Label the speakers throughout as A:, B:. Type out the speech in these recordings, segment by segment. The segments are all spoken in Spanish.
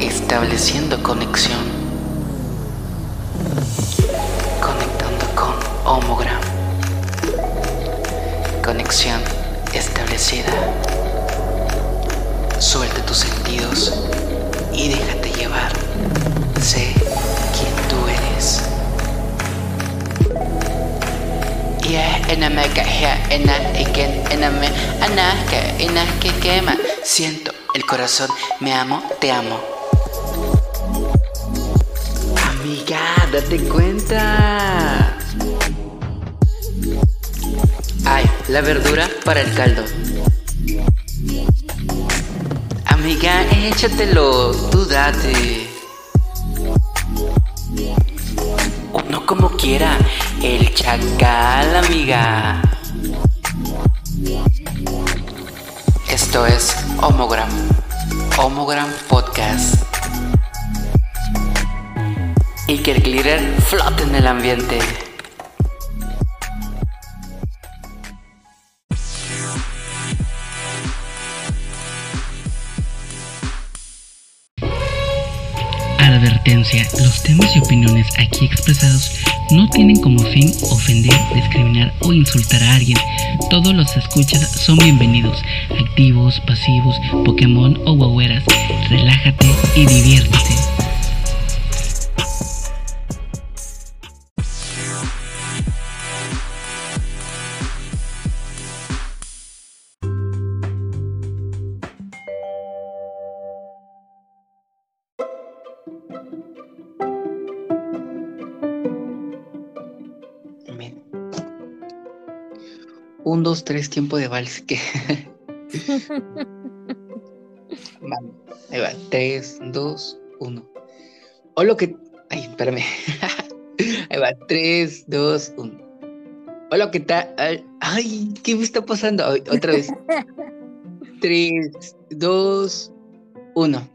A: estableciendo conexión, conectando con homogram, conexión establecida. Suelta tus sentidos y déjate llevar. Sé quién tú eres. Siento el corazón, me amo, te amo. Amiga, date cuenta. Ay, la verdura para el caldo. Amiga, échatelo, tú date. Uno como quiera, el chacal, amiga. Esto es Homogram, Homogram Podcast. Y que el glitter flote en el ambiente. Advertencia, los temas y opiniones aquí expresados no tienen como fin ofender, discriminar o insultar a alguien. Todos los escuchas son bienvenidos, activos, pasivos, Pokémon o guagueras. Relájate y diviértete. Dos, tres, tiempo de vals. Que... Vale, ahí va. Tres, dos, uno. O lo que. Ay, espérame. Ahí va. Tres, dos, uno. Hola, ¿qué tal? Ay, ¿qué me está pasando? Ay, Otra vez. Tres, dos, uno.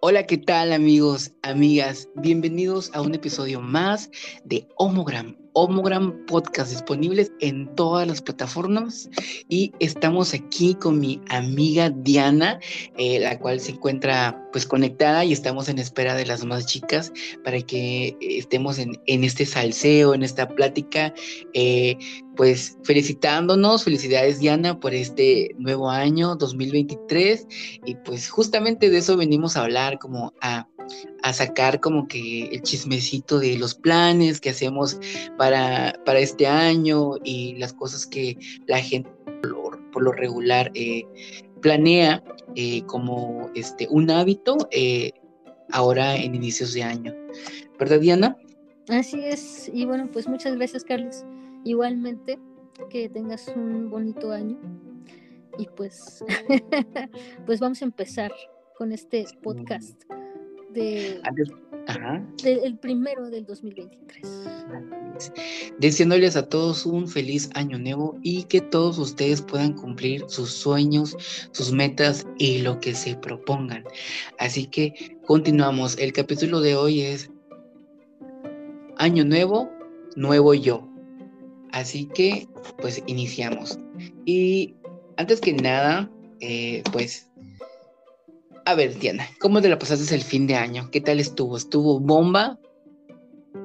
A: Hola, ¿qué tal amigos, amigas? Bienvenidos a un episodio más de Homogram. Homogram Podcast disponibles en todas las plataformas. Y estamos aquí con mi amiga Diana, eh, la cual se encuentra pues conectada y estamos en espera de las más chicas para que eh, estemos en, en este salseo, en esta plática, eh, pues felicitándonos, felicidades Diana por este nuevo año 2023 y pues justamente de eso venimos a hablar, como a, a sacar como que el chismecito de los planes que hacemos para, para este año y las cosas que la gente por lo, por lo regular eh, planea eh, como este, un hábito eh, ahora en inicios de año. ¿Verdad Diana?
B: Así es, y bueno, pues muchas gracias, Carlos. Igualmente, que tengas un bonito año. Y pues, pues vamos a empezar con este podcast de,
A: Antes, ajá.
B: de- el primero del 2023.
A: Deseándoles a todos un feliz año nuevo y que todos ustedes puedan cumplir sus sueños, sus metas y lo que se propongan. Así que continuamos. El capítulo de hoy es Año Nuevo, Nuevo Yo. Así que pues iniciamos. Y antes que nada, eh, pues... A ver, Diana, ¿cómo te la pasaste el fin de año? ¿Qué tal estuvo? ¿Estuvo bomba?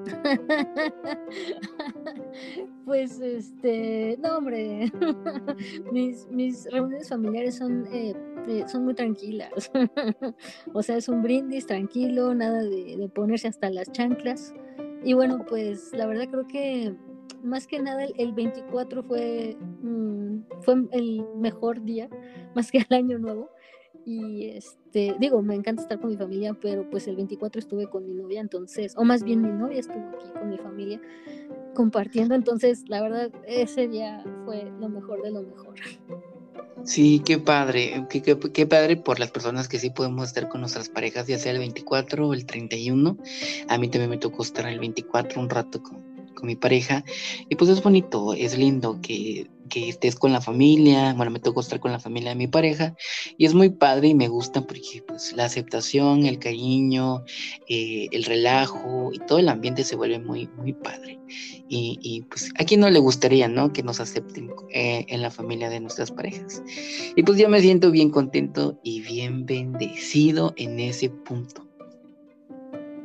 B: pues este, no hombre, mis, mis reuniones familiares son, eh, eh, son muy tranquilas. o sea, es un brindis tranquilo, nada de, ponerse hasta las chanclas. Y bueno, pues la verdad creo que más que nada el, el 24 fue, mm, fue el mejor día, más que el año nuevo. Y este, digo, me encanta estar con mi familia, pero pues el 24 estuve con mi novia, entonces, o más bien mi novia estuvo aquí con mi familia compartiendo, entonces la verdad ese día fue lo mejor de lo mejor.
A: Sí, qué padre, qué, qué- qué padre por las personas que sí podemos estar con nuestras parejas, ya sea el 24 o el 31. A mí también me tocó estar el 24 un rato con, con mi pareja. Y pues es bonito, es lindo que, que estés con la familia. Bueno, me tocó estar con la familia de mi pareja. Y es muy padre y me gusta porque pues la aceptación, el cariño, eh, el relajo y todo el ambiente se vuelve muy, muy padre. Y, y pues a quién no le gustaría, ¿no? Que nos acepten eh, en la familia de nuestras parejas. Y pues yo me siento bien contento y bien bendecido en ese punto.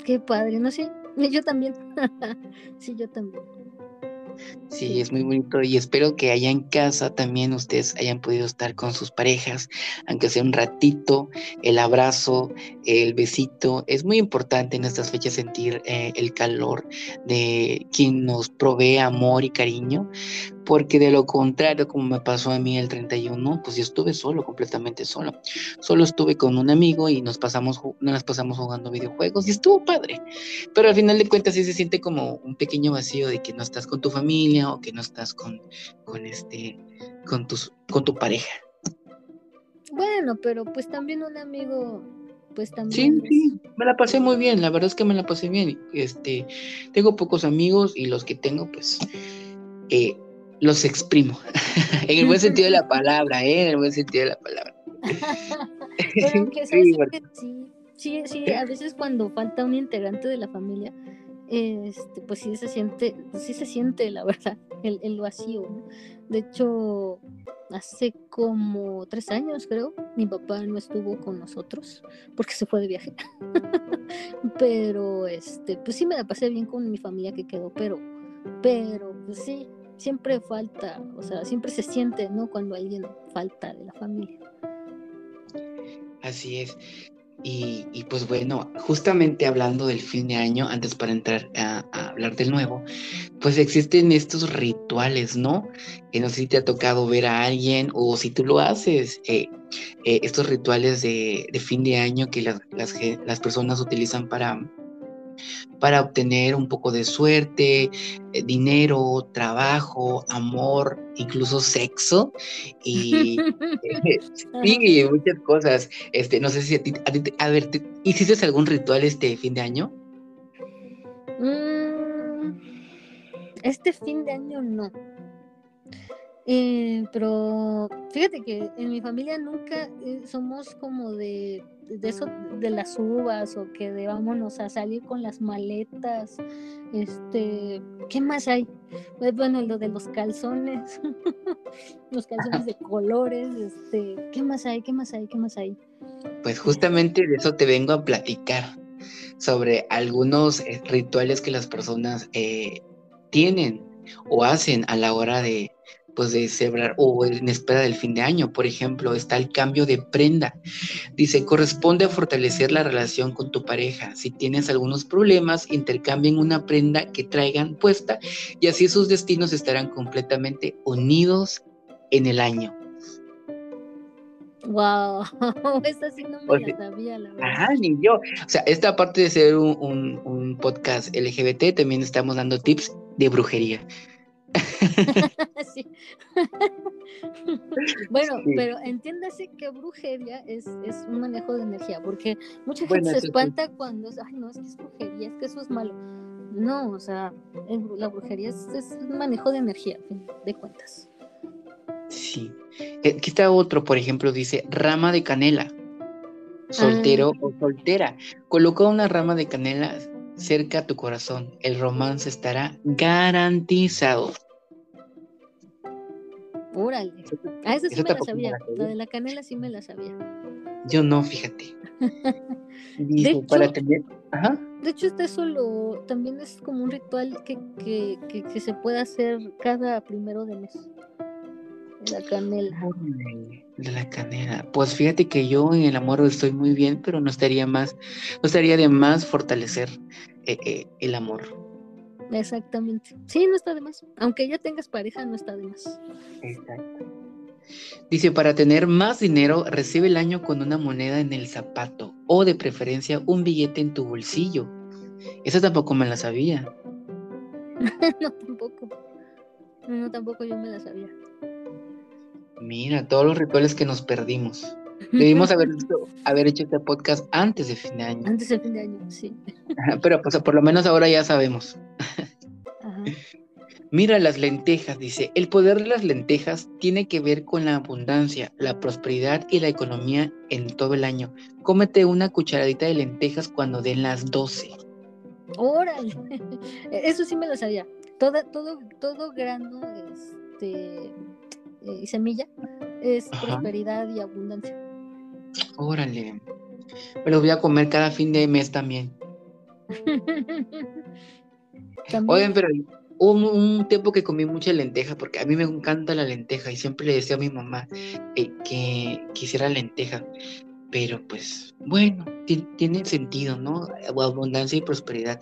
B: Qué padre, no sé, yo también. sí, yo también.
A: Sí, es muy bonito y espero que allá en casa también ustedes hayan podido estar con sus parejas, aunque sea un ratito, el abrazo, el besito. Es muy importante en estas fechas sentir eh, el calor de quien nos provee amor y cariño, porque de lo contrario, como me pasó a mí el 31, pues yo estuve solo, completamente solo. Solo estuve con un amigo y nos pasamos, nos pasamos jugando videojuegos y estuvo padre. Pero al final de cuentas sí se siente como un pequeño vacío de que no estás con tu familia o que no estás con, con este, con tus, con tu pareja.
B: Bueno, pero pues también un amigo pues también.
A: Sí, sí, me la pasé muy bien, la verdad es que me la pasé bien. Este, tengo pocos amigos y los que tengo, pues, eh, los exprimo. en el buen sentido de la palabra, ¿eh? En el buen sentido de la palabra.
B: Pero sí, sí, sí, a veces cuando falta un integrante de la familia, este, pues sí se siente, pues sí se siente, la verdad, el, el vacío. De hecho, hace como tres años, creo, mi papá no estuvo con nosotros porque se fue de viaje. pero, este, pues sí me la pasé bien con mi familia que quedó, pero, pero, pues sí, siempre falta, o sea, siempre se siente, ¿no? Cuando alguien falta de la familia.
A: Así es. Y, y, pues bueno, justamente hablando del fin de año, antes para entrar a, hablar del nuevo, pues existen estos rituales, ¿no? Que no sé si te ha tocado ver a alguien o si tú lo haces, eh, eh, estos rituales de, de, fin de año que las, las, las personas utilizan para, para obtener un poco de suerte, eh, dinero, trabajo, amor, incluso sexo y sí, muchas cosas. Este, no sé si a ti, a, ver, ¿hiciste algún ritual este fin de año?
B: Mm, este fin de año no. Eh, pero fíjate que en mi familia nunca eh, somos como de, de, eso de las uvas o que de vámonos a salir con las maletas. Este, ¿qué más hay? Pues, bueno, lo de los calzones, los calzones de colores, este, ¿qué más hay? ¿Qué más hay? ¿Qué más hay?
A: Pues justamente de eso te vengo a platicar sobre algunos rituales que las personas tienen o hacen a la hora de, pues de celebrar o en espera del fin de año. Por ejemplo, está el cambio de prenda. Dice, corresponde a fortalecer la relación con tu pareja. Si tienes algunos problemas, intercambien una prenda que traigan puesta y así sus destinos estarán completamente unidos en el año.
B: Wow, esta sí no me la sabía, la verdad.
A: Ajá, ni yo. O sea, esta parte de ser un, un podcast LGBT, también estamos dando tips de brujería.
B: bueno, pero entiéndase que brujería es, es, un manejo de energía, porque mucha gente se espanta cuando, ay, no, es que es brujería, es que eso es malo. No, o sea, la brujería es, un manejo de energía, de cuentas.
A: Sí. Eh, aquí está otro, por ejemplo, dice rama de canela. Soltero ah. o soltera. Coloca una rama de canela cerca a tu corazón. El romance estará garantizado.
B: Órale. A eso sí me la sabía. La de la canela sí me la sabía.
A: Yo no, fíjate. de hecho, para tener... Ajá.
B: De hecho, este solo también es como un ritual que, que, que, se puede hacer cada primero de mes. La canela.
A: De la canela. Pues fíjate que yo en el amor estoy muy bien, pero no estaría más, no estaría de más fortalecer eh, eh, el amor.
B: Exactamente. Sí, no está de más. Aunque ya tengas pareja, no está de más. Exacto.
A: Dice, para tener más dinero, recibe el año con una moneda en el zapato o de preferencia un billete en tu bolsillo. Esa tampoco me la sabía.
B: no, tampoco. No, tampoco yo me la sabía.
A: Mira, todos los rituales que nos perdimos. Debimos haber, haber hecho este podcast antes de fin de año.
B: Antes de fin de año, sí.
A: Pero pues por lo menos ahora ya sabemos.
B: Ajá.
A: Mira las lentejas, dice. El poder de las lentejas tiene que ver con la abundancia, la prosperidad y la economía en todo el año. Cómete una cucharadita de lentejas cuando den las 12.
B: Órale, eso sí me lo sabía. Todo, todo, todo grano este, eh, y semilla es prosperidad y abundancia.
A: Órale. Me lo voy a comer cada fin de mes también. Oigan, pero Hubo un, tiempo que comí mucha lenteja, porque a mí me encanta la lenteja y siempre le decía a mi mamá eh, que quisiera lenteja. Pero pues bueno, tiene sentido, ¿no? Abundancia y prosperidad.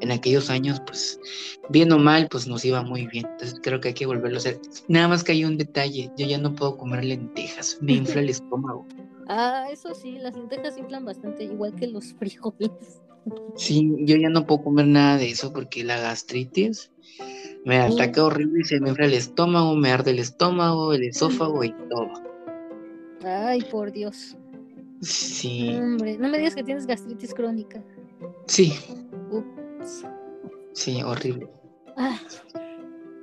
A: En aquellos años, pues, bien o mal, pues nos iba muy bien. Entonces creo que hay que volverlo a hacer. Nada más que hay un detalle, yo ya no puedo comer lentejas, me infla el estómago.
B: Ah, eso sí, las lentejas inflan bastante, igual que los frijoles.
A: Sí, yo ya no puedo comer nada de eso porque la gastritis me ataca horrible y se me enfría el estómago, me arde el estómago, el esófago y todo.
B: Ay, por Dios.
A: Sí.
B: Hombre, no me digas que tienes gastritis crónica.
A: Sí. Sí, horrible. Ah.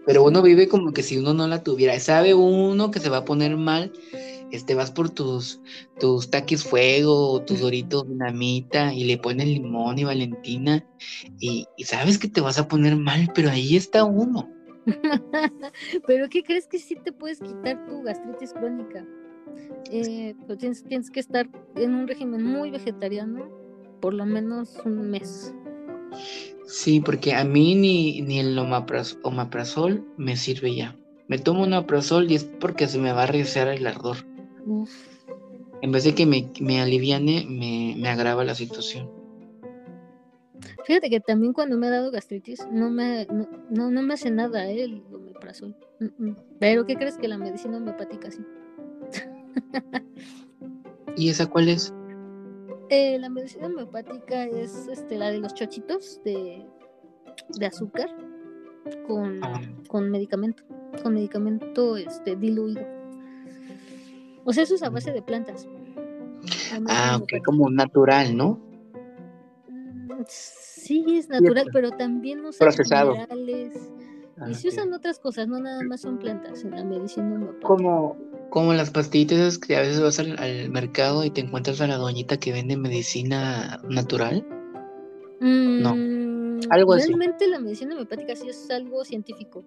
A: Pero uno vive como que si uno no la tuviera. Sabe uno que se va a poner mal este, vas por tus, tus taquis fuego o tus doritos dinamita y le pones limón y valentina y, sabes que te vas a poner mal, pero ahí está uno.
B: pero ¿qué crees que sí te puedes quitar tu gastritis crónica? Eh, pero tienes, tienes que estar en un régimen muy vegetariano por lo menos un mes.
A: Sí, porque a mí ni, ni el omaprazol me sirve ya. Me tomo un omaprazol y es porque se me va a arriesgar el ardor. En vez de que me, me aliviane, me, agrava la situación.
B: Fíjate que también cuando me ha dado gastritis, no me, no, no, me hace nada ¿eh? el omeprazol. Pero ¿qué crees que la medicina homeopática sí?
A: ¿Y esa cuál es?
B: Eh, la medicina homeopática es este, la de los chochitos de, de azúcar con, ah. con medicamento, con medicamento este, diluido. O sea, eso es a base de plantas.
A: Ah, ok, como natural, ¿no?
B: Mm, sí, es natural, pero también usan Procesado. minerales. y ah, se usan otras cosas, no nada más son plantas en la medicina
A: Como, como las pastillitas que a veces vas al, mercado y te encuentras a la doñita que vende medicina natural. no.
B: Mm, algo así. Realmente la medicina homeopática sí es algo científico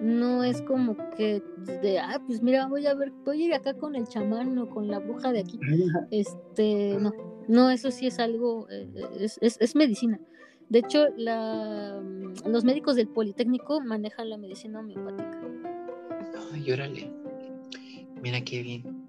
B: no es como que de, ah, pues mira, voy a ver, voy a ir acá con el chamán o con la bruja de aquí. Este, no, no, eso sí es algo, eh, es, es, medicina. De hecho, la, mm, los médicos del Politécnico manejan la medicina homeopática.
A: Ay, órale. Mira qué bien.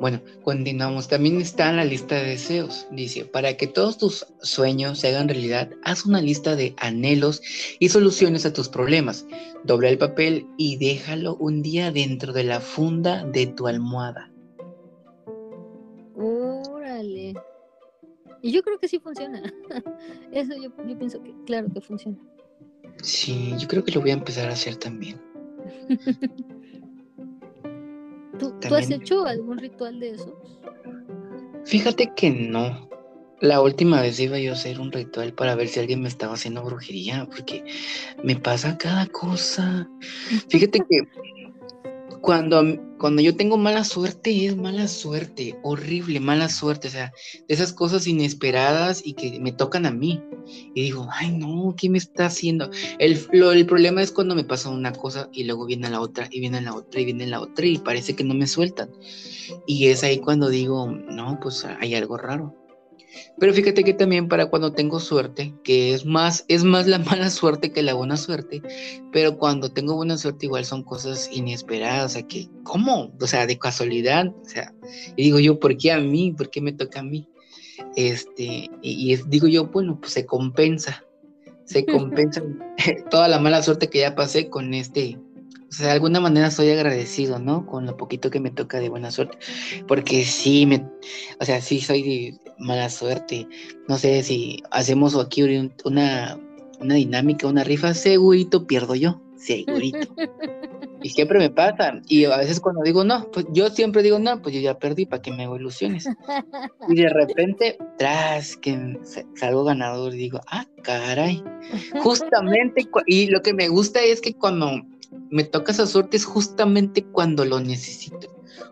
A: Bueno, continuamos. También está en la lista de deseos. Dice, para que todos tus sueños se hagan realidad, haz una lista de anhelos y soluciones a tus problemas. Dobla el papel y déjalo un día dentro de la funda de tu almohada.
B: Órale. Y yo creo que sí funciona. Eso yo, yo pienso que claro que funciona.
A: Sí, yo creo que lo voy a empezar a hacer también.
B: ¿Tú, has hecho algún ritual de esos?
A: Fíjate que no. La última vez iba yo a hacer un ritual para ver si alguien me estaba haciendo brujería, porque me pasa cada cosa. Fíjate que cuando, cuando yo tengo mala suerte, es mala suerte, horrible, mala suerte, o sea, de esas cosas inesperadas y que me tocan a mí. Y digo, ay no, ¿qué me está haciendo? El, el problema es cuando me pasa una cosa y luego viene la otra, y viene la otra, y viene la otra, y parece que no me sueltan. Y es ahí cuando digo, no, pues hay algo raro. Pero fíjate que también para cuando tengo suerte, que es más, es más la mala suerte que la buena suerte, pero cuando tengo buena suerte igual son cosas inesperadas, o sea, que, ¿cómo? O sea, de casualidad, o sea, y digo yo, ¿por qué a mí? ¿Por qué me toca a mí? Este, y, digo yo, bueno, pues se compensa, se compensa toda la mala suerte que ya pasé con este, o sea, de alguna manera soy agradecido, ¿no? Con lo poquito que me toca de buena suerte. Porque sí, me, o sea, sí soy de mala suerte. No sé si hacemos aquí una, una dinámica, una rifa, segurito pierdo yo, segurito. Y siempre me pasa. Y a veces cuando digo no, pues yo siempre digo no, pues yo ya perdí, ¿para que me hago ilusiones? Y de repente, tras que salgo ganador, digo, ah, caray. Justamente, y lo que me gusta es que cuando me toca esa suerte es justamente cuando lo necesito.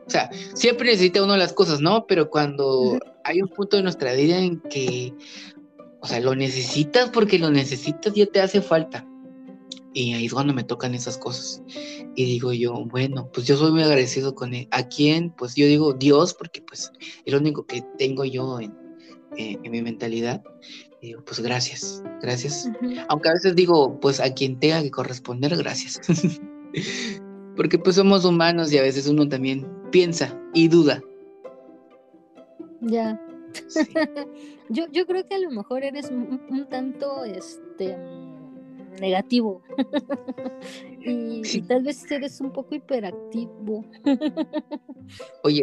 A: O sea, siempre necesita uno las cosas, ¿no? Pero cuando hay un punto de nuestra vida en que, o sea, lo necesitas porque lo necesitas, ya te hace falta. Y ahí es cuando me tocan esas cosas. Y digo yo, bueno, pues yo soy muy agradecido con él. ¿A quién? Pues yo digo Dios, porque pues es lo único que tengo yo en, mi mentalidad. Y digo, pues gracias, gracias. Aunque a veces digo, pues a quien tenga que corresponder, gracias. porque pues somos humanos y a veces uno también piensa y duda.
B: Ya. yo, yo creo que a lo mejor eres un tanto, este negativo. y, tal vez eres un poco hiperactivo.
A: Oye,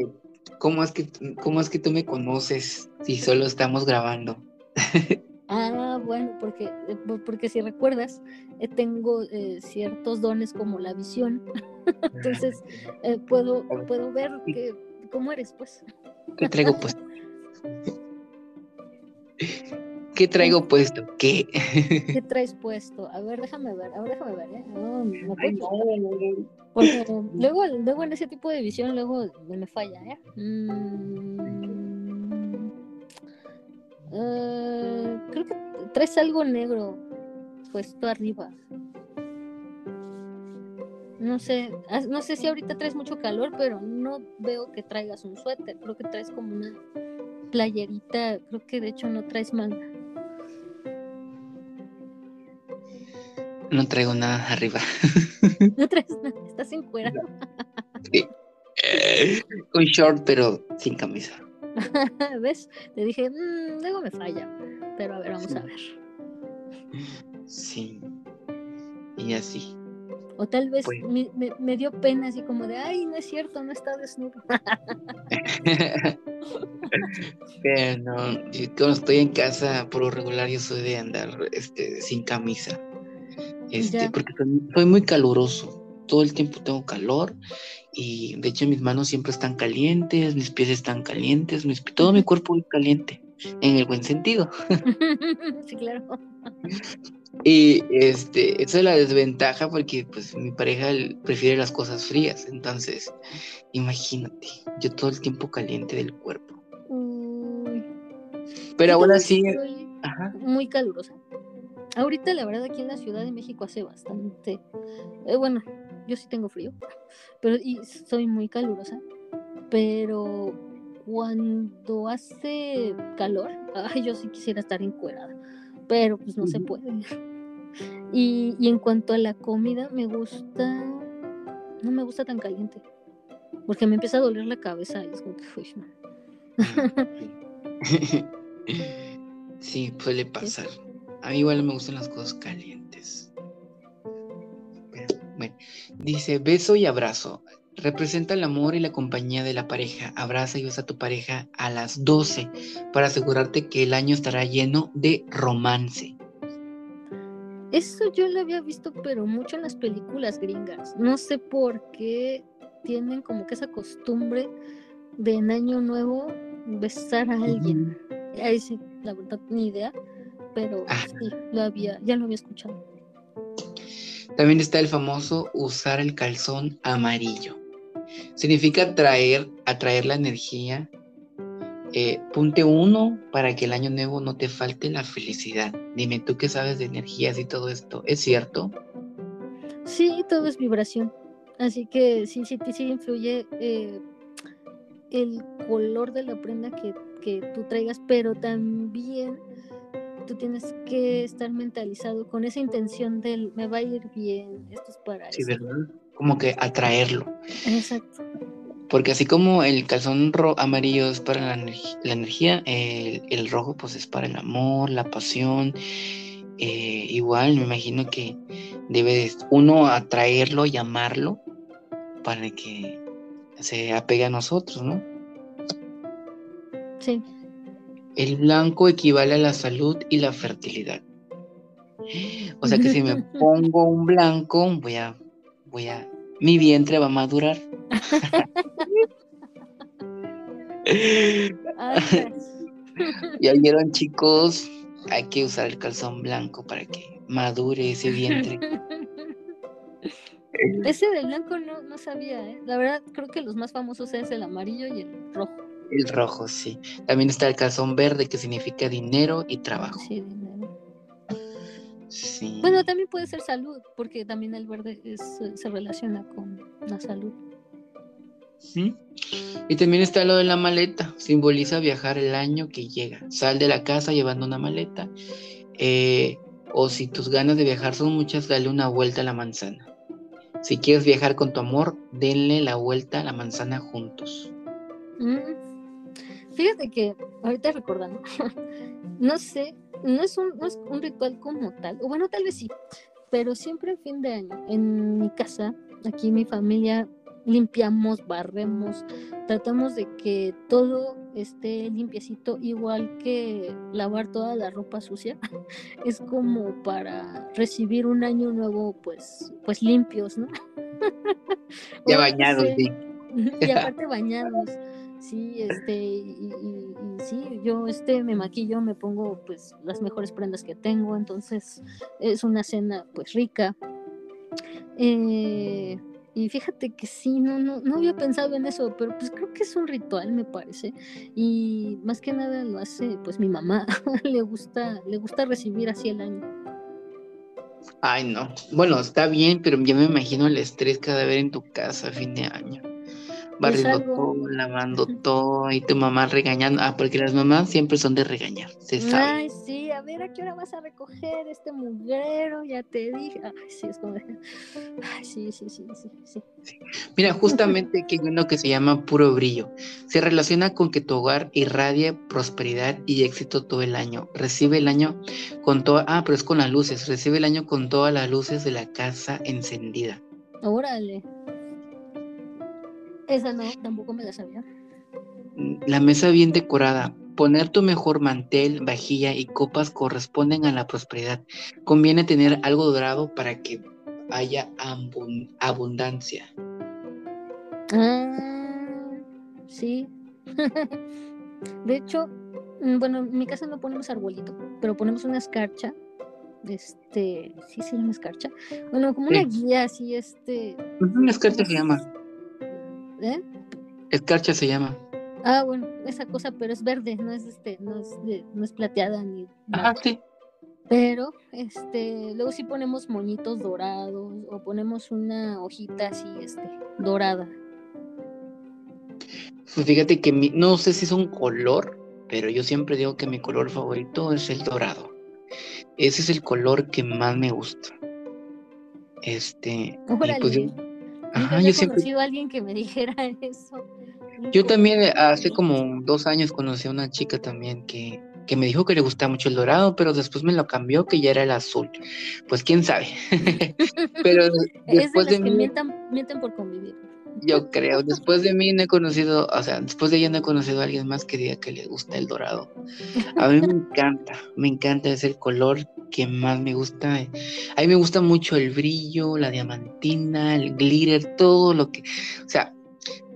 A: ¿cómo es, que, ¿cómo es que tú me conoces si solo estamos grabando?
B: Ah, bueno, porque, eh, porque si recuerdas, eh, tengo eh, ciertos dones como la visión. Entonces, puedo, puedo ver que, cómo eres, pues.
A: ¿Qué traigo pues? ¿Qué traigo puesto? ¿Qué?
B: ¿Qué traes puesto? A ver, déjame ver, a ver, déjame ver, ¿eh? No, no Porque luego, luego en ese tipo de visión, luego me falla, ¿eh? Mm, eh, creo que traes algo negro puesto arriba. No sé, no sé si ahorita traes mucho calor, pero no veo que traigas un suéter. Creo que traes como una playerita. Creo que de hecho no traes manga.
A: No traigo nada arriba.
B: No traes nada, estás en cuera.
A: Sí. Un short, pero sin camisa.
B: ¿Ves? Te dije, mmm, luego me falla. Pero a ver, vamos a ver.
A: Sí. Y así.
B: O tal vez pues me, me, dio pena así como de, ay, no es cierto, no está desnudo.
A: Pero no, cuando estoy en casa, por lo regular, yo soy de andar este, sin camisa. Este, porque soy, muy caluroso. Todo el tiempo tengo calor y de hecho mis manos siempre están calientes, mis pies están calientes, todo mi cuerpo es caliente, en el buen sentido.
B: sí, claro.
A: Y este, esa es la desventaja porque pues mi pareja prefiere las cosas frías, entonces imagínate, yo todo el tiempo caliente del cuerpo. Pero aún así...
B: Muy calurosa. Ahorita la verdad aquí en la Ciudad de México hace bastante, eh, bueno, yo sí tengo frío, pero y soy muy calurosa, pero cuando hace calor, ay, yo sí quisiera estar encuerada, pero pues no se puede. Y, y, en cuanto a la comida, me gusta, no me gusta tan caliente, porque me empieza a doler la cabeza y es como que, uy, no.
A: Sí, suele pasar. A mí igual me gustan las cosas calientes. Bueno, dice beso y abrazo. Representa el amor y la compañía de la pareja. Abraza y besa a tu pareja a las 12 para asegurarte que el año estará lleno de romance.
B: Eso yo lo había visto, pero mucho en las películas gringas. No sé por qué tienen como que esa costumbre de en Año Nuevo besar a alguien. Ahí sí, la verdad, ni idea pero ah. sí, lo había, ya lo había escuchado.
A: También está el famoso usar el calzón amarillo. Significa atraer, atraer la energía. Eh, punte uno para que el año nuevo no te falte la felicidad. Dime tú qué sabes de energías y todo esto. ¿Es cierto?
B: Sí, todo es vibración. Así que sí, sí, sí influye eh, el color de la prenda que, que tú traigas, pero también tú tienes que estar mentalizado con esa intención del me va a ir bien, esto es para
A: Sí, ¿verdad? Como que atraerlo.
B: Exacto.
A: Porque así como el calzón amarillo es para la, energía, el, rojo pues es para el amor, la pasión. Eh, igual me imagino que debe uno atraerlo, llamarlo, para que se apegue a nosotros, ¿no?
B: Sí.
A: El blanco equivale a la salud y la fertilidad. O sea que si me pongo un blanco, voy a, voy a mi vientre va a madurar. ya vieron chicos, hay que usar el calzón blanco para que madure ese vientre.
B: Ese de blanco no, no sabía, ¿eh? la verdad creo que los más famosos es el amarillo y el rojo.
A: El rojo, sí. También está el calzón verde que significa dinero y trabajo.
B: Sí, dinero. Sí. Bueno, también puede ser salud, porque también el verde se relaciona con la salud.
A: ¿Sí? Y también está lo de la maleta, simboliza viajar el año que llega. Sal de la casa llevando una maleta. Eh, o si tus ganas de viajar son muchas, dale una vuelta a la manzana. Si quieres viajar con tu amor, denle la vuelta a la manzana juntos.
B: Mm. Fíjate que ahorita recordando, no sé, no es, un, no es un ritual como tal, o bueno, tal vez sí, pero siempre en fin de año, en mi casa, aquí mi familia limpiamos, barremos, tratamos de que todo esté limpiecito, igual que lavar toda la ropa sucia, es como para recibir un año nuevo, pues, pues limpios, ¿no?
A: Ya bañados, sí.
B: Y aparte bañados, sí, este, y, sí, yo este me maquillo, me pongo pues las mejores prendas que tengo, entonces es una cena pues rica. Eh, y fíjate que sí, no, no, no había pensado en eso, pero pues creo que es un ritual, me parece. Y más que nada lo hace pues mi mamá. le gusta, le gusta recibir así el año.
A: Ay, no. Bueno, está bien, pero yo me imagino el estrés cada vez en tu casa a fin de año barriendo todo, lavando todo y tu mamá regañando. Ah, porque las mamás siempre son de regañar, se sabe.
B: Ay, sí, a ver a qué hora vas a recoger este mugrero, ya te dije. Ay, sí, es como. Ay, sí, sí, sí, sí, sí.
A: Mira, justamente aquí hay uno que se llama puro brillo. Se relaciona con que tu hogar irradie prosperidad y éxito todo el año. Recibe el año con toda. Ah, pero es con las luces. Recibe el año con todas las luces de la casa encendida.
B: Órale. Esa no, tampoco me la sabía.
A: La mesa bien decorada. Poner tu mejor mantel, vajilla y copas corresponden a la prosperidad. Conviene tener algo dorado para que haya abundancia.
B: Ah, sí. de hecho, mm, bueno, en mi casa no ponemos arbolito, pero ponemos una escarcha. Este, sí, sí, una escarcha. Bueno, como una guía así, este.
A: Una escarcha se llama. ¿Eh? Escarcha se llama.
B: Ah, bueno, esa cosa, pero es verde, no es este, no es, no es plateada ni.
A: Ajá, sí.
B: Pero, este, luego sí ponemos moñitos dorados o ponemos una hojita así, este, dorada.
A: Pues fíjate que no sé si es un color, pero yo siempre digo que mi color favorito es el dorado. Ese es el color que más me gusta. Este.
B: Pues Ajá, yo siempre... conocido a alguien que me dijera eso.
A: Yo también eh, hace como dos años conocí a una chica también que, que me dijo que le gustaba mucho el dorado, pero después me lo cambió que ya era el azul. Pues quién sabe. pero después
B: de, que mientan, mienten por convivir.
A: Yo creo, después de mí no he conocido, o sea, después de ella no he conocido a alguien más que diga que le gusta el dorado. A mí me encanta, me encanta, es el color que más me gusta. A mí me gusta mucho el brillo, la diamantina, el glitter, todo lo que, o sea,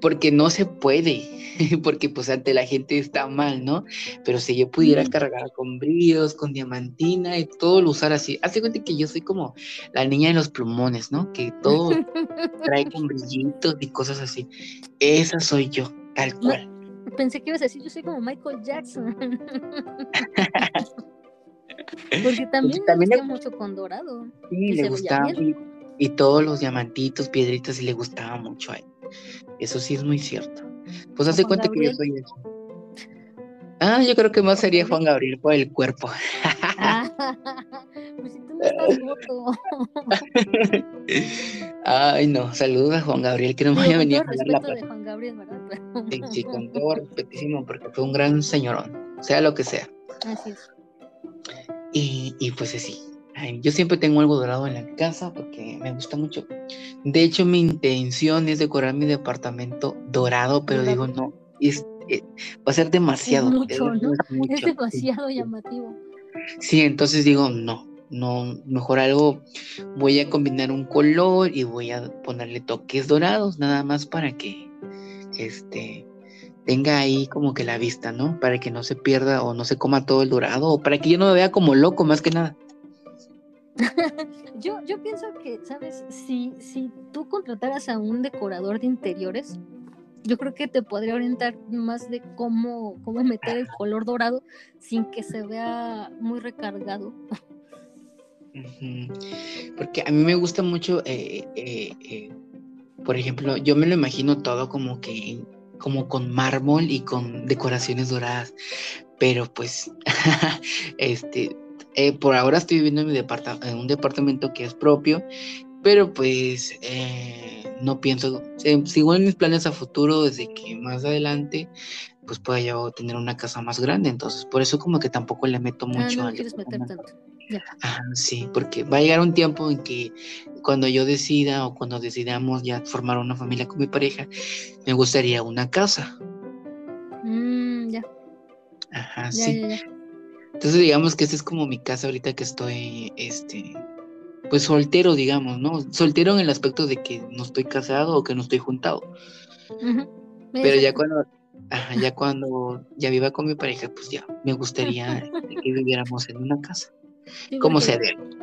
A: porque no se puede, porque pues ante la gente está mal, ¿no? Pero si yo pudiera cargar con brillos, con diamantina y todo lo usar así, hace cuenta que yo soy como la niña de los plumones, ¿no? Que todo trae con brillitos y cosas así. Esa soy yo, tal cual.
B: pensé que ibas a decir, yo soy como Michael Jackson. Porque también, también le gusta mucho con dorado.
A: Sí, le gustaba. Y, todos los diamantitos, piedritas, y le gustaba mucho a él. Eso sí es muy cierto. Pues hace cuenta que yo soy eso. Ah, yo creo que más sería Juan Gabriel por el cuerpo.
B: pues si tú no estás foto.
A: Ay, no, saludos a Juan Gabriel, que no me vaya a venir a
B: la de Juan Gabriel, ¿verdad?
A: Sí, sí, con todo respetísimo, porque fue un gran señorón, sea lo que sea.
B: Así es.
A: Y, y pues así, yo siempre tengo algo dorado en la casa porque me gusta mucho. De hecho, mi intención es decorar mi departamento dorado, pero digo, no, es, eh, va a ser demasiado.
B: Es mucho, ¿no? Es, demasiado llamativo.
A: Sí, entonces digo, no, no, mejor algo, voy a combinar un color y voy a ponerle toques dorados, nada más para que, este, tenga ahí como que la vista, ¿no? Para que no se pierda o no se coma todo el dorado, o para que yo no me vea como loco, más que nada.
B: yo, yo pienso que, ¿sabes? Si, si tú contrataras a un decorador de interiores, yo creo que te podría orientar más de cómo, cómo meter el color dorado sin que se vea muy recargado.
A: Porque a mí me gusta mucho, eh, eh, eh, por ejemplo, yo me lo imagino todo como que como con mármol y con decoraciones doradas, pero pues, este, por ahora estoy viviendo en, mi en un departamento que es propio, pero pues no pienso, sigo en mis planes a futuro desde que más adelante pues pueda yo tener una casa más grande, entonces por eso como que tampoco le meto ah, mucho
B: no, quieres meter tanto.
A: sí, porque va a llegar un tiempo en que cuando yo decida o cuando decidamos ya formar una familia con mi pareja, me gustaría una casa.
B: Mm, ya.
A: Ajá, sí. Entonces digamos que esta es como mi casa ahorita que estoy, este, pues soltero, digamos, ¿no? Soltero en el aspecto de que no estoy casado o que no estoy juntado. Pero ya cuando, ya cuando ya viva con mi pareja, pues ya me gustaría que viviéramos en una casa. como se debe.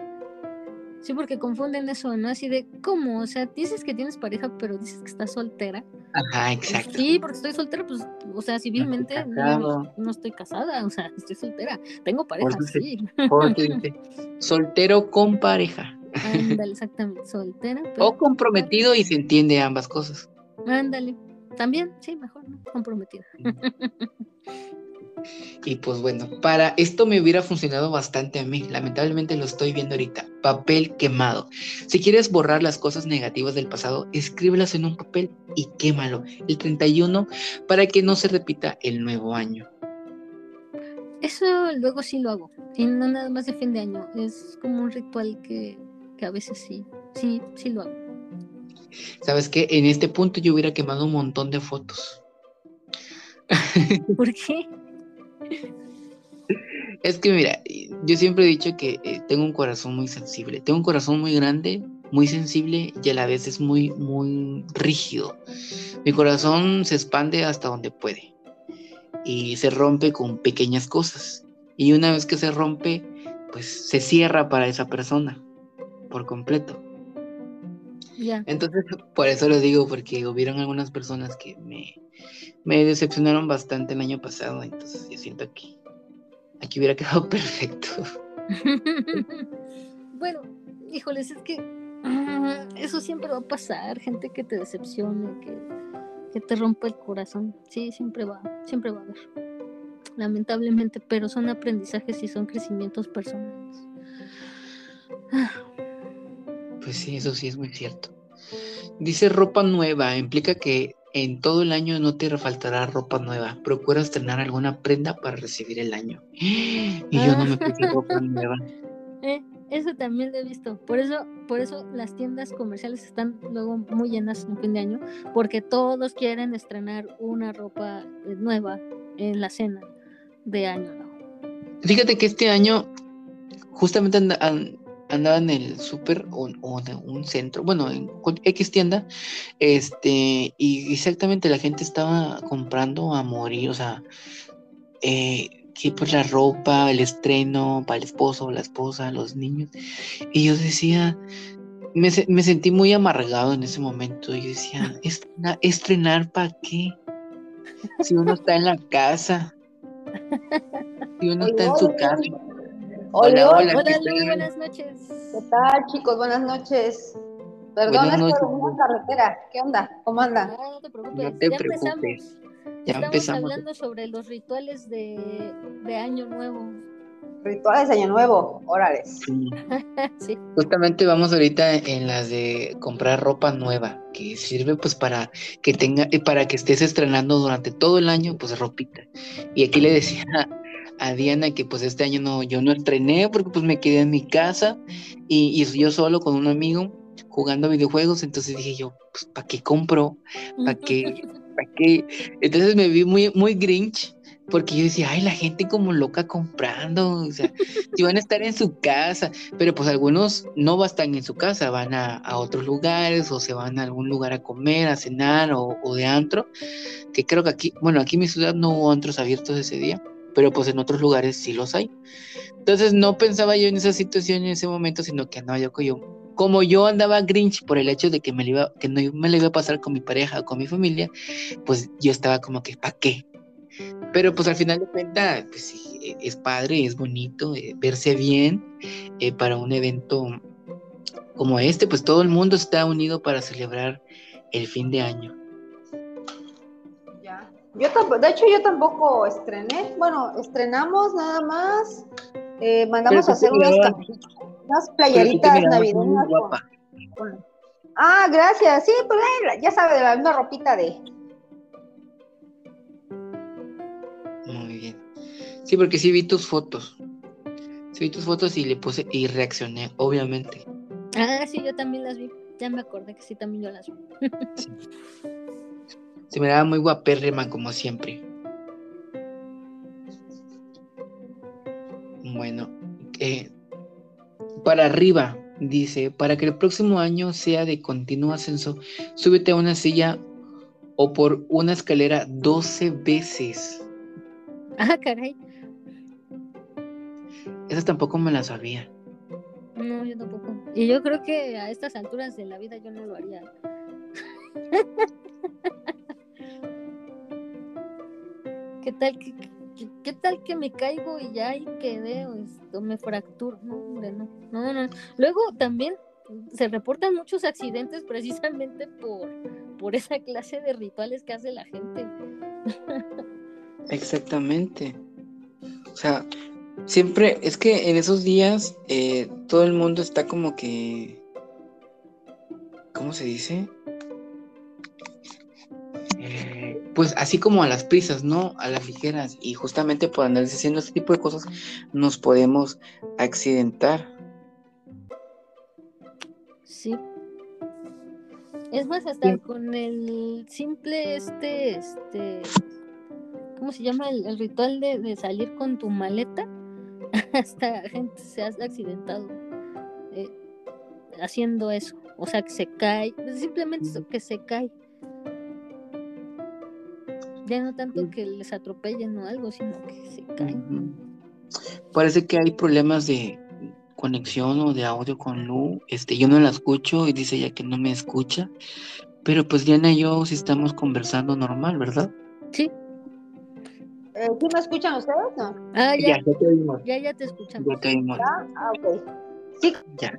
B: Sí, porque confunden eso, ¿no? Así de, ¿cómo? O sea, dices que tienes pareja, pero dices que estás soltera.
A: Ajá, exacto.
B: Sí, porque estoy soltera, pues, o sea, civilmente no, no, estoy casada, o sea, estoy soltera. Tengo pareja, sí.
A: soltero con pareja.
B: Ándale, exactamente, soltera.
A: o comprometido y se entiende ambas cosas.
B: Ándale, también, sí, mejor, ¿no? Comprometido.
A: Y pues bueno, para esto me hubiera funcionado bastante a mí. Lamentablemente lo estoy viendo ahorita. Papel quemado. Si quieres borrar las cosas negativas del pasado, escríbelas en un papel y quémalo el 31 para que no se repita el nuevo año.
B: Eso luego sí lo hago. Y no nada más de fin de año. Es como un ritual que, que a veces sí, sí, sí lo hago.
A: ¿Sabes qué? En este punto yo hubiera quemado un montón de fotos.
B: ¿Por qué?
A: Es que mira, yo siempre he dicho que eh, tengo un corazón muy sensible. Tengo un corazón muy grande, muy sensible y a la vez es muy, muy rígido. Mi corazón se expande hasta donde puede y se rompe con pequeñas cosas. Y una vez que se rompe, pues se cierra para esa persona por completo. Entonces, por eso lo digo, porque hubieron algunas personas que me, me decepcionaron bastante el año pasado, entonces yo siento que aquí hubiera quedado perfecto.
B: bueno, híjoles, es que mm, eso siempre va a pasar, gente que te decepcione, que, que te rompa el corazón, sí, siempre va, siempre va a haber, lamentablemente, pero son aprendizajes y son crecimientos personales.
A: Pues sí, eso sí es muy cierto. Dice ropa nueva, implica que en todo el año no te faltará ropa nueva. Procura estrenar alguna prenda para recibir el año. Y yo no me puse ropa nueva.
B: Eh, eso también lo he visto. Por eso, por eso las tiendas comerciales están luego muy llenas en fin de año, porque todos quieren estrenar una ropa eh, nueva en la cena de año
A: Fíjate que este año justamente andaba en el súper o, en un centro, bueno, en X tienda, este, y exactamente la gente estaba comprando a morir, o sea, eh, que pues la ropa, el estreno para el esposo, la esposa, los niños, y yo decía, me, me sentí muy amargado en ese momento, y yo decía, ¿estrenar, estrenar para qué? Si uno está en la casa, si uno está en su casa.
C: Hola, hola.
B: Hola, buenas noches.
C: ¿Qué tal, chicos? Buenas noches. Perdón, es por una carretera. ¿Qué onda? ¿Cómo anda?
B: No, no te preocupes. ya empezamos. Ya Estamos empezamos. hablando sobre los rituales de, de Año Nuevo.
C: Rituales de Año Nuevo, órale.
A: Sí. Justamente vamos ahorita en las de comprar ropa nueva, que sirve pues para que tenga, para que estés estrenando durante todo el año, pues ropita. Y aquí le decía a Diana que pues este año no, yo no estrené porque pues me quedé en mi casa y, yo solo con un amigo jugando videojuegos, entonces dije yo, pues ¿para qué compro? ¿Para qué? ¿Para qué? Entonces me vi muy, muy grinch porque yo decía, ay, la gente como loca comprando, o sea, si van a estar en su casa, pero pues algunos no a estar en su casa, van a, otros lugares o se van a algún lugar a comer, a cenar o, o, de antro, que creo que aquí, bueno, aquí en mi ciudad no hubo antros abiertos ese día, pero pues en otros lugares sí los hay. Entonces no pensaba yo en esa situación en ese momento, sino que andaba yo yo como yo andaba Grinch por el hecho de que me iba, que no me le iba a pasar con mi pareja o con mi familia, pues yo estaba como que, ¿para qué? Pero pues al final de cuentas, pues sí, es padre, es bonito eh, verse bien eh, para un evento como este, pues todo el mundo está unido para celebrar el fin de año.
C: Yo tampoco, de hecho yo tampoco estrené, bueno, estrenamos nada más, eh, mandamos a hacer unas unas playeritas navideñas. Ah, gracias. Sí, pues ya sabe, de la misma ropita de.
A: Muy bien. Sí, porque sí vi tus fotos. Sí vi tus fotos y le puse y reaccioné, obviamente.
B: Ah, sí, yo también las vi. Ya me acordé que sí, también yo las vi.
A: sí. Se me daba muy guapérrima como siempre. Bueno, eh, para arriba, dice, para que el próximo año sea de continuo ascenso, súbete a una silla o por una escalera 12 veces.
B: Ah, caray.
A: Esa tampoco me la sabía.
B: No, yo tampoco. Y yo creo que a estas alturas de la vida yo no lo haría. ¿Qué tal que ¿qué, tal que me caigo y ya ahí quedé o esto me fracturo? No, hombre, no, no, no. Luego también se reportan muchos accidentes precisamente por, por esa clase de rituales que hace la gente.
A: Exactamente. O sea, siempre, es que en esos días eh, todo el mundo está como que, ¿cómo se dice? Pues así como a las prisas, ¿no? A las ligeras. Y justamente por andar haciendo este tipo de cosas nos podemos accidentar.
B: Sí. Es más, hasta con el simple, este, este, ¿cómo se llama? El, ritual de, salir con tu maleta. hasta gente se ha accidentado eh, haciendo eso. O sea, que se cae, simplemente que se cae. Ya no tanto que les atropellen o algo, sino que se caen.
A: Parece que hay problemas de conexión o de audio con Lu. Este, yo no la escucho y dice ella que no me escucha. Pero pues Diana y yo sí estamos conversando normal, ¿verdad?
B: Sí.
C: Eh, ¿Sí me escuchan ustedes? No.
B: Ah, ya. Ya, te oímos. Ya, ya te escuchamos.
A: Ya te oímos.
C: Ah, ok. Sí. Ya.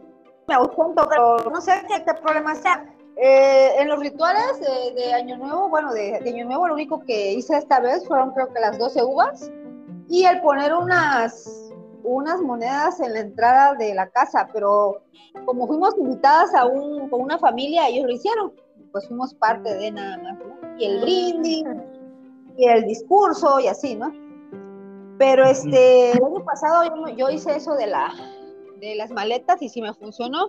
C: Me ausento, pero no sé qué, qué problema sea. Eh, en los rituales de, Año Nuevo, bueno, de, Año Nuevo, lo único que hice esta vez fueron creo que las 12 uvas y el poner unas, unas monedas en la entrada de la casa, pero como fuimos invitadas a un, con una familia, ellos lo hicieron, pues fuimos parte de nada más, ¿no? Y el brindis, y el discurso y así, ¿no? Pero este, el año pasado yo, yo hice eso de, la, de las maletas y sí me funcionó.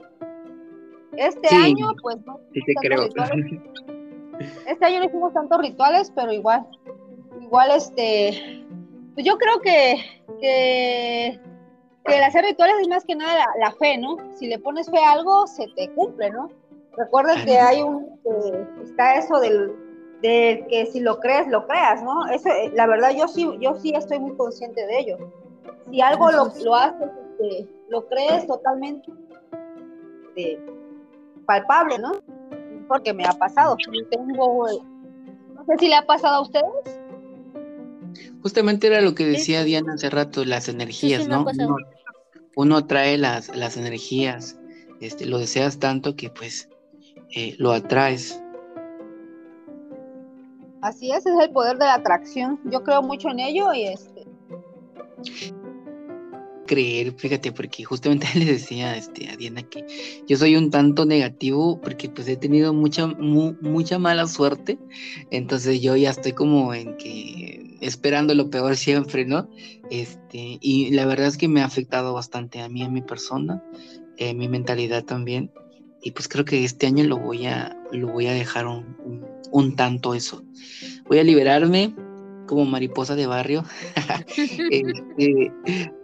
C: Este año, pues no.
A: Sí, creo.
C: Este año no hicimos tantos rituales, pero igual, igual este, pues yo creo que, que, que el hacer rituales es más que nada la, fe, ¿no? Si le pones fe a algo, se te cumple, ¿no? Recuerda que hay un, está eso del, de que si lo crees, lo creas, ¿no? Eso, la verdad, yo sí, yo sí estoy muy consciente de ello. Si algo lo, lo haces, este, lo crees totalmente, de, palpable, ¿no? Porque me ha pasado. Tengo, no sé si le ha pasado a ustedes.
A: Justamente era lo que decía Diana hace rato, las energías, ¿no? Uno, atrae las, las energías, este, lo deseas tanto que pues eh, lo atraes.
C: Así es, es el poder de la atracción. Yo creo mucho en ello y este
A: creer, fíjate, porque justamente le decía este, a Diana que yo soy un tanto negativo porque pues he tenido mucha, mucha mala suerte, entonces yo ya estoy como en que esperando lo peor siempre, ¿no? Este, y la verdad es que me ha afectado bastante a mí, a mi persona, eh, mi mentalidad también, y pues creo que este año lo voy a, lo voy a dejar un, un tanto eso. Voy a liberarme como mariposa de barrio. Este,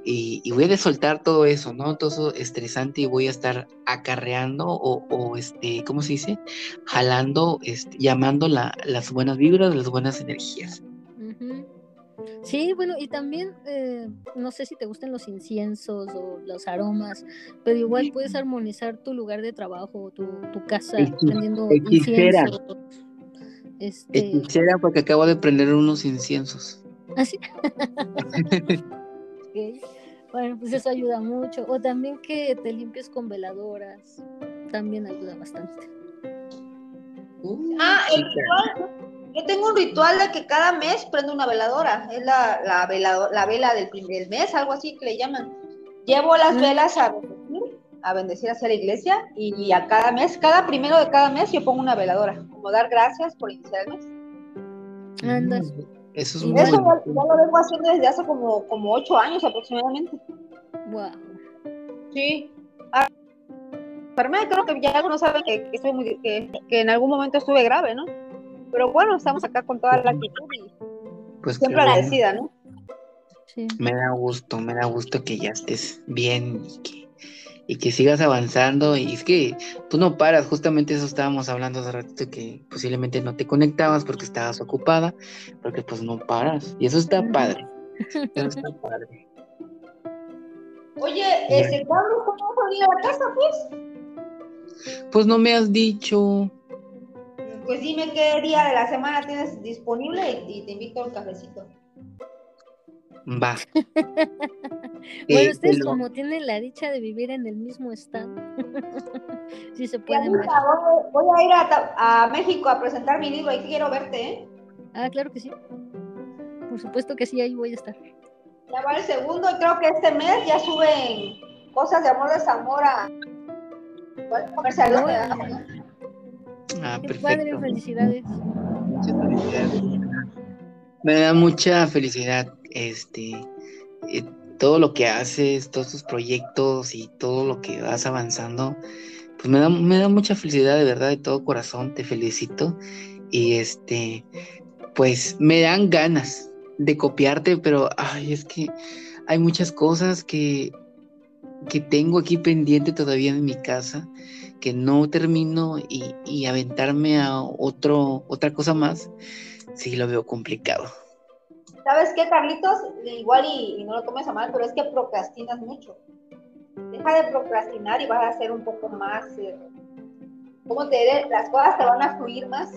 A: y, voy a soltar todo eso, ¿no? Todo eso estresante y voy a estar acarreando o, este, ¿cómo se dice? Jalando, este, llamando las buenas vibras, las buenas energías.
B: Sí, bueno, y también, eh, no sé si te gustan los inciensos o los aromas, pero igual puedes armonizar tu lugar de trabajo, tu, tu casa, prendiendo inciensos.
A: Este... Hechicera porque acabo de prender unos inciensos.
B: ¿Ah, sí? Bueno, pues eso ayuda mucho. O también que te limpies con veladoras, también ayuda bastante.
C: Uh, ah, el ritual. Yo tengo un ritual de que cada mes prendo una veladora. Es la, la, la vela del primer mes, algo así que le llaman. Llevo las ah. velas a a bendecir hacia la iglesia y a cada mes, cada primero de cada mes yo pongo una veladora, como dar gracias por iniciar el mes.
B: Andas.
A: Eso es
C: muy Eso ya, lo vengo haciendo desde hace como, como ocho años aproximadamente.
B: Wow.
C: Sí. Ah, para mí creo que ya algunos saben que, que, muy, que, que, en algún momento estuve grave, ¿no? Pero bueno, estamos acá con toda la actitud y pues siempre agradecida, ¿no?
A: Sí. Me da gusto, me da gusto que ya estés bien y que y que sigas avanzando. Y es que tú no paras, justamente eso estábamos hablando hace ratito, que posiblemente no te conectabas porque estabas ocupada, porque pues no paras. Y eso está padre. Eso está padre.
C: Oye, ese Pablo, ¿cómo vas a la casa, pues?
A: Pues no me has dicho.
C: Pues dime qué día de la semana tienes disponible y, te invito a un cafecito.
A: Va.
B: bueno, ustedes como tienen la dicha de vivir en el mismo estado, sí se pueden ver.
C: Voy, a ir a, México a presentar mi libro y quiero verte, ¿eh?
B: Ah, claro que sí. Por supuesto que sí, ahí voy a estar.
C: Ya va el segundo y creo que este mes ya suben cosas de amor de Zamora. Comercial.
A: Ah, perfecto.
B: Padre, felicidades. Muchas felicidades.
A: Me da mucha felicidad este eh, todo lo que haces, todos tus proyectos y todo lo que vas avanzando, pues me da, me da mucha felicidad de verdad, de todo corazón, te felicito. Y este, pues me dan ganas de copiarte, pero ay, es que hay muchas cosas que, que tengo aquí pendiente todavía en mi casa, que no termino y, y aventarme a otro, otra cosa más, sí lo veo complicado.
C: ¿Sabes qué, Carlitos? Igual y, no lo tomes a mal, pero es que procrastinas mucho. Deja de procrastinar y vas a hacer un poco más, eh, ¿cómo te diré? Las cosas te van a fluir más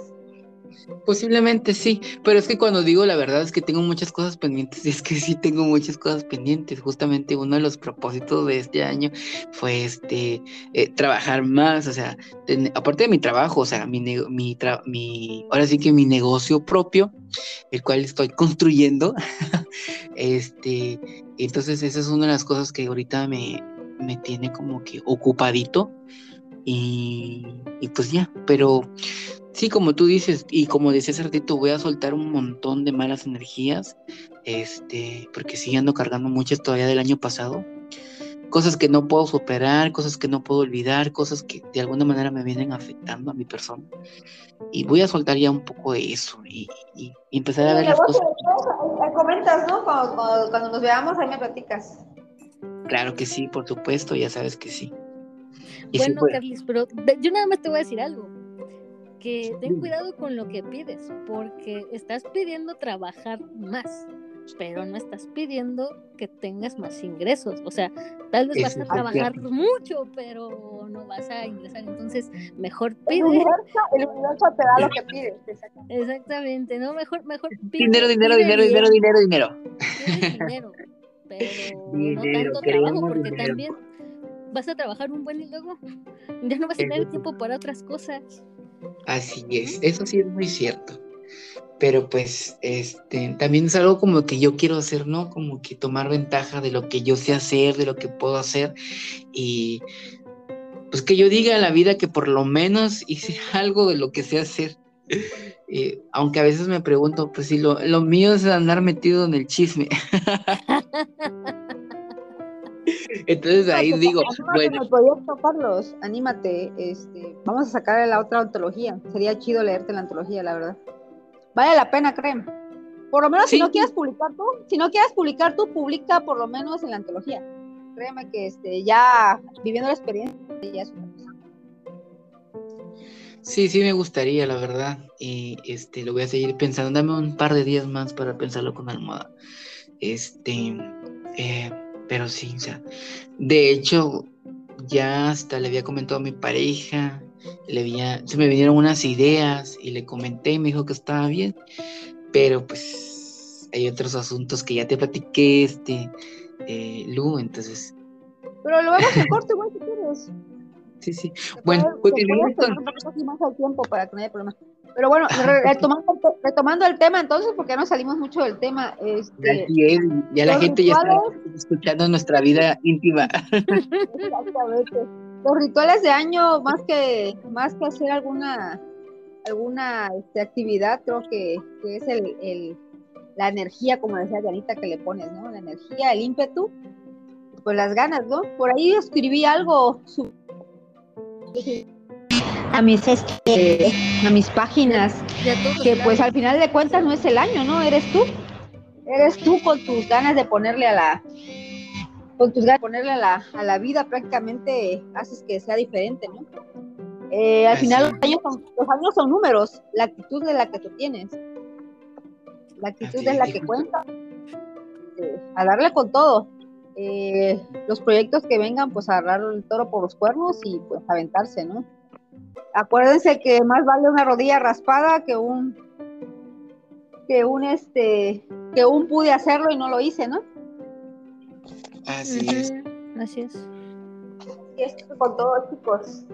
A: Posiblemente sí, pero es que cuando digo la verdad es que tengo muchas cosas pendientes, es que sí tengo muchas cosas pendientes. Justamente uno de los propósitos de este año fue este eh, trabajar más, o sea, aparte de mi trabajo, o sea, mi, mi, mi, ahora sí que mi negocio propio, el cual estoy construyendo, este, entonces esa es una de las cosas que ahorita me, me tiene como que ocupadito. Y, y, pues ya, pero Sí, como tú dices, y como decía hace ratito, voy a soltar un montón de malas energías, este, porque sí ando cargando muchas todavía del año pasado. Cosas que no puedo superar, cosas que no puedo olvidar, cosas que de alguna manera me vienen afectando a mi persona. Y voy a soltar ya un poco de eso y, empezar a ver las cosas.
C: Comentas, ¿no? Cuando, nos veamos, ahí me platicas.
A: Claro que sí, por supuesto, ya sabes que sí.
B: bueno, Carlos, pero yo nada más te voy a decir algo que ten cuidado con lo que pides, porque estás pidiendo trabajar más, pero no estás pidiendo que tengas más ingresos. O sea, tal vez vas a trabajar mucho, pero no vas a ingresar. Entonces, mejor pide. El
C: universo, te da lo que pides.
B: Exactamente, ¿no? Mejor, mejor pide.
A: Dinero, dinero, dinero, dinero, dinero, dinero.
B: dinero, pero no tanto trabajo, porque también vas a trabajar un buen y luego ya no vas a tener tiempo para otras cosas.
A: Así es, eso sí es muy cierto. Pero pues, este, también es algo como que yo quiero hacer, ¿no? Como que tomar ventaja de lo que yo sé hacer, de lo que puedo hacer y pues que yo diga en la vida que por lo menos hice algo de lo que sé hacer. Eh, aunque a veces me pregunto, pues si lo, lo mío es andar metido en el chisme. Entonces ahí digo,
C: bueno. proyecto, Carlos, anímate, este, vamos a sacar la otra antología. Sería chido leerte la antología, la verdad. Vale la pena, creen. Por lo menos si
A: Sí.
C: no quieres publicar tú, si no quieres publicar tú, publica por lo menos en la antología. Créeme que este, ya viviendo la experiencia ya es una cosa.
A: Sí, sí me gustaría, la verdad. Y este, lo voy a seguir pensando. Dame un par de días más para pensarlo con almohada. Este, eh, pero sí, o sea, de hecho, ya hasta le había comentado a mi pareja, le había, se me vinieron unas ideas y le comenté y me dijo que estaba bien, pero pues hay otros asuntos que ya te platiqué, este, eh, Lu, entonces,
C: Pero lo vemos en corto igual si quieres.
A: sí, sí. Bueno, pues
C: más al tiempo para que no haya problema. Pero bueno, re- retomando, retomando el tema entonces, porque no salimos mucho del tema, este,
A: ya la gente ya está escuchando nuestra vida íntima.
C: Exactamente. Los rituales de año, más que, más que hacer alguna, alguna este, actividad, creo que, que es el, el- la energía, como decía Dianita, que le pones, ¿no? La energía, el ímpetu, pues las ganas, ¿no? Por ahí escribí algo su- a mis este, a mis páginas que pues al final de cuentas no es el año, ¿no? Eres tú. Eres tú con tus ganas de ponerle a la con tus ganas de ponerle a la, a la vida prácticamente haces que sea diferente, ¿no? Eh, al final los años, son, los años son números, la actitud de la que tú tienes. La actitud es la que cuenta. Eh, a darle con todo. Eh, los proyectos que vengan, pues a agarrar el toro por los cuernos y pues aventarse, ¿no? Acuérdense que más vale una rodilla raspada que un que un este que un pude hacerlo y no lo hice, ¿no?
A: Así es.
B: Así es.
C: Y esto con todo, chicos.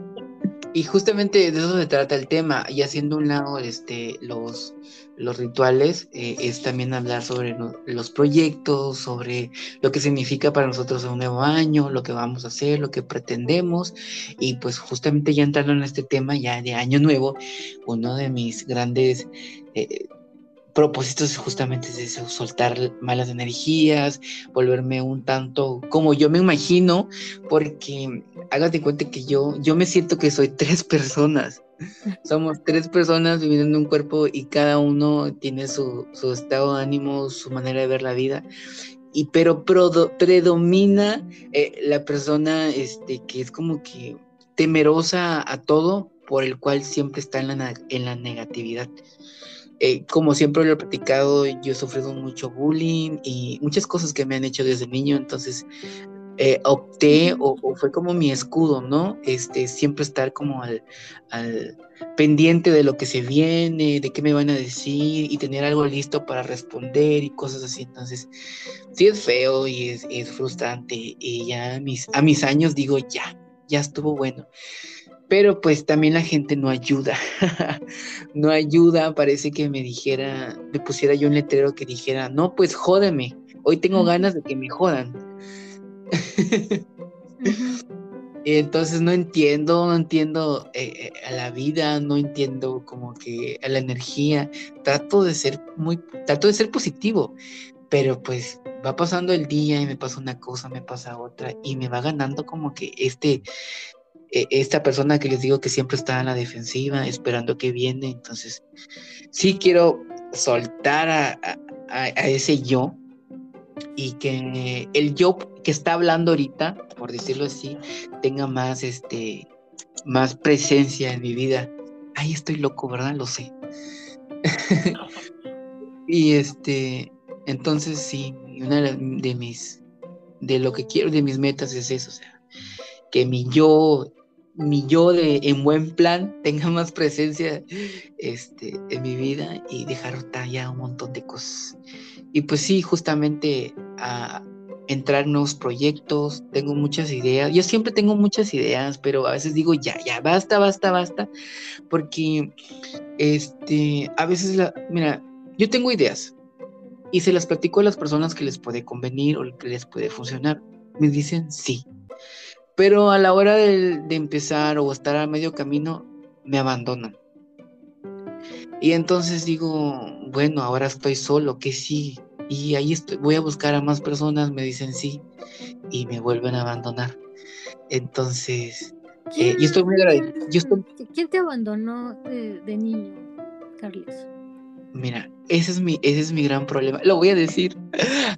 A: Y justamente de eso se trata el tema, y haciendo un lado este, los, los rituales, eh, es también hablar sobre los proyectos, sobre lo que significa para nosotros un nuevo año, lo que vamos a hacer, lo que pretendemos, y pues justamente ya entrando en este tema ya de año nuevo, uno de mis grandes eh, propósitos justamente es eso, soltar malas energías, volverme un tanto como yo me imagino, porque hágate cuenta que yo, yo me siento que soy tres personas. Somos tres personas viviendo en un cuerpo y cada uno tiene su, su estado de ánimo, su manera de ver la vida. Y pero predomina eh, la persona este, que es como que temerosa a todo, por el cual siempre está en la, en la negatividad. Eh, como siempre lo he platicado, yo he sufrido mucho bullying y muchas cosas que me han hecho desde niño, entonces eh, opté o, o fue como mi escudo, ¿no? Este, siempre estar como al, al pendiente de lo que se viene, de qué me van a decir y tener algo listo para responder y cosas así. Entonces, sí es feo y es, es frustrante y ya a mis, a mis años digo, ya, ya estuvo bueno. Pero pues también la gente no ayuda, no ayuda, parece que me dijera, me pusiera yo un letrero que dijera, no, pues jódeme, hoy tengo ganas de que me jodan. Y entonces no entiendo, no entiendo eh, eh, a la vida, no entiendo como que a la energía. Trato de ser muy, trato de ser positivo, pero pues va pasando el día y me pasa una cosa, me pasa otra y me va ganando como que este, esta persona que les digo que siempre está en la defensiva, esperando que viene. Entonces sí quiero soltar a, a- ese yo y que el yo que está hablando ahorita, por decirlo así, tenga más este más presencia en mi vida. Ay, estoy loco, ¿verdad? Lo sé. y este, entonces sí, una de mis de lo que quiero de mis metas es eso, o sea, que mi yo mi yo de en buen plan tenga más presencia este en mi vida y dejar ya un montón de cosas. Y pues sí, justamente a entrar en nuevos proyectos, tengo muchas ideas. Yo siempre tengo muchas ideas, pero a veces digo, ya, ya, basta, basta, basta, porque este, a veces, la, mira, yo tengo ideas y se las platico a las personas que les puede convenir o que les puede funcionar. Me dicen sí, pero a la hora de, de empezar o estar a medio camino, me abandonan. Y entonces digo, bueno, ahora estoy solo, ¿qué sí? Y ahí estoy, voy a buscar a más personas, me dicen sí, y me vuelven a abandonar. Entonces, eh, yo estoy muy agradecido. Estoy,
B: ¿Quién te abandonó de, de niño, Carles?
A: Mira, ese es mi, ese es mi gran problema. Lo voy a decir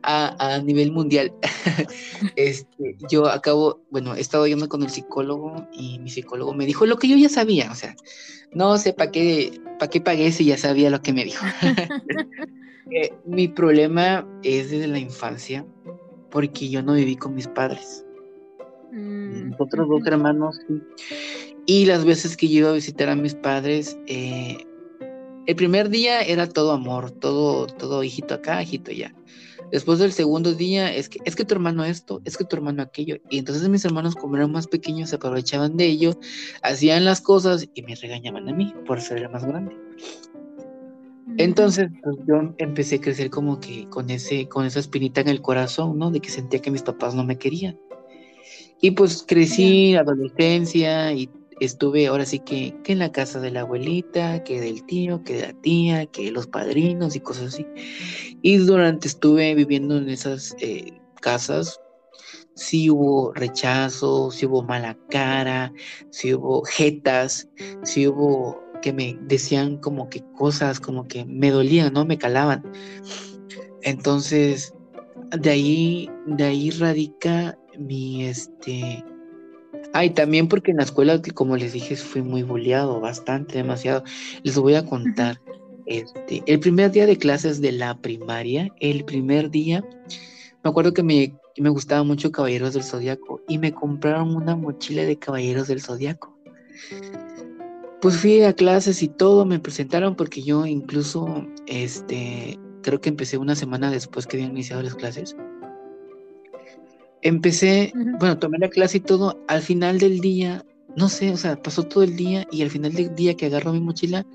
A: a, a nivel mundial. este, yo acabo, bueno, he estado yendo con el psicólogo y mi psicólogo me dijo lo que yo ya sabía. O sea, no sé para qué, para qué pagué si ya sabía lo que me dijo. Eh, mi problema es desde la infancia porque yo no viví con mis padres.
B: Mm,
A: Nosotros dos hermanos, sí. Y las veces que yo iba a visitar a mis padres, eh, el primer día era todo amor, todo, todo hijito acá, hijito allá. Después del segundo día, es que, es que tu hermano esto, es que tu hermano aquello. Y entonces mis hermanos, como eran más pequeños, se aprovechaban de ello, hacían las cosas y me regañaban a mí por ser el más grande. Entonces, pues, yo empecé a crecer como que con ese, con esa espinita en el corazón, ¿no? De que sentía que mis papás no me querían. Y pues crecí, adolescencia, y estuve ahora sí que, que en la casa de la abuelita, que del tío, que de la tía, que los padrinos y cosas así. Y durante estuve viviendo en esas eh, casas, sí hubo rechazo, sí hubo mala cara, sí hubo jetas, sí hubo que me decían como que cosas como que me dolían, ¿no? Me calaban. Entonces, de ahí, de ahí radica mi este. Ay, también porque en la escuela, como les dije, fui muy boleado, bastante, demasiado. Les voy a contar. Este, el primer día de clases de la primaria, el primer día, me acuerdo que me, me gustaba mucho Caballeros del Zodiaco y me compraron una mochila de Caballeros del Zodiaco. Pues fui a clases y todo, me presentaron porque yo incluso, este, creo que empecé una semana después que habían iniciado las clases. Empecé,
B: Ujú.
A: bueno, tomé la clase y todo, al final del día, no sé, o sea, pasó todo el día y al final del día que agarro mi mochila,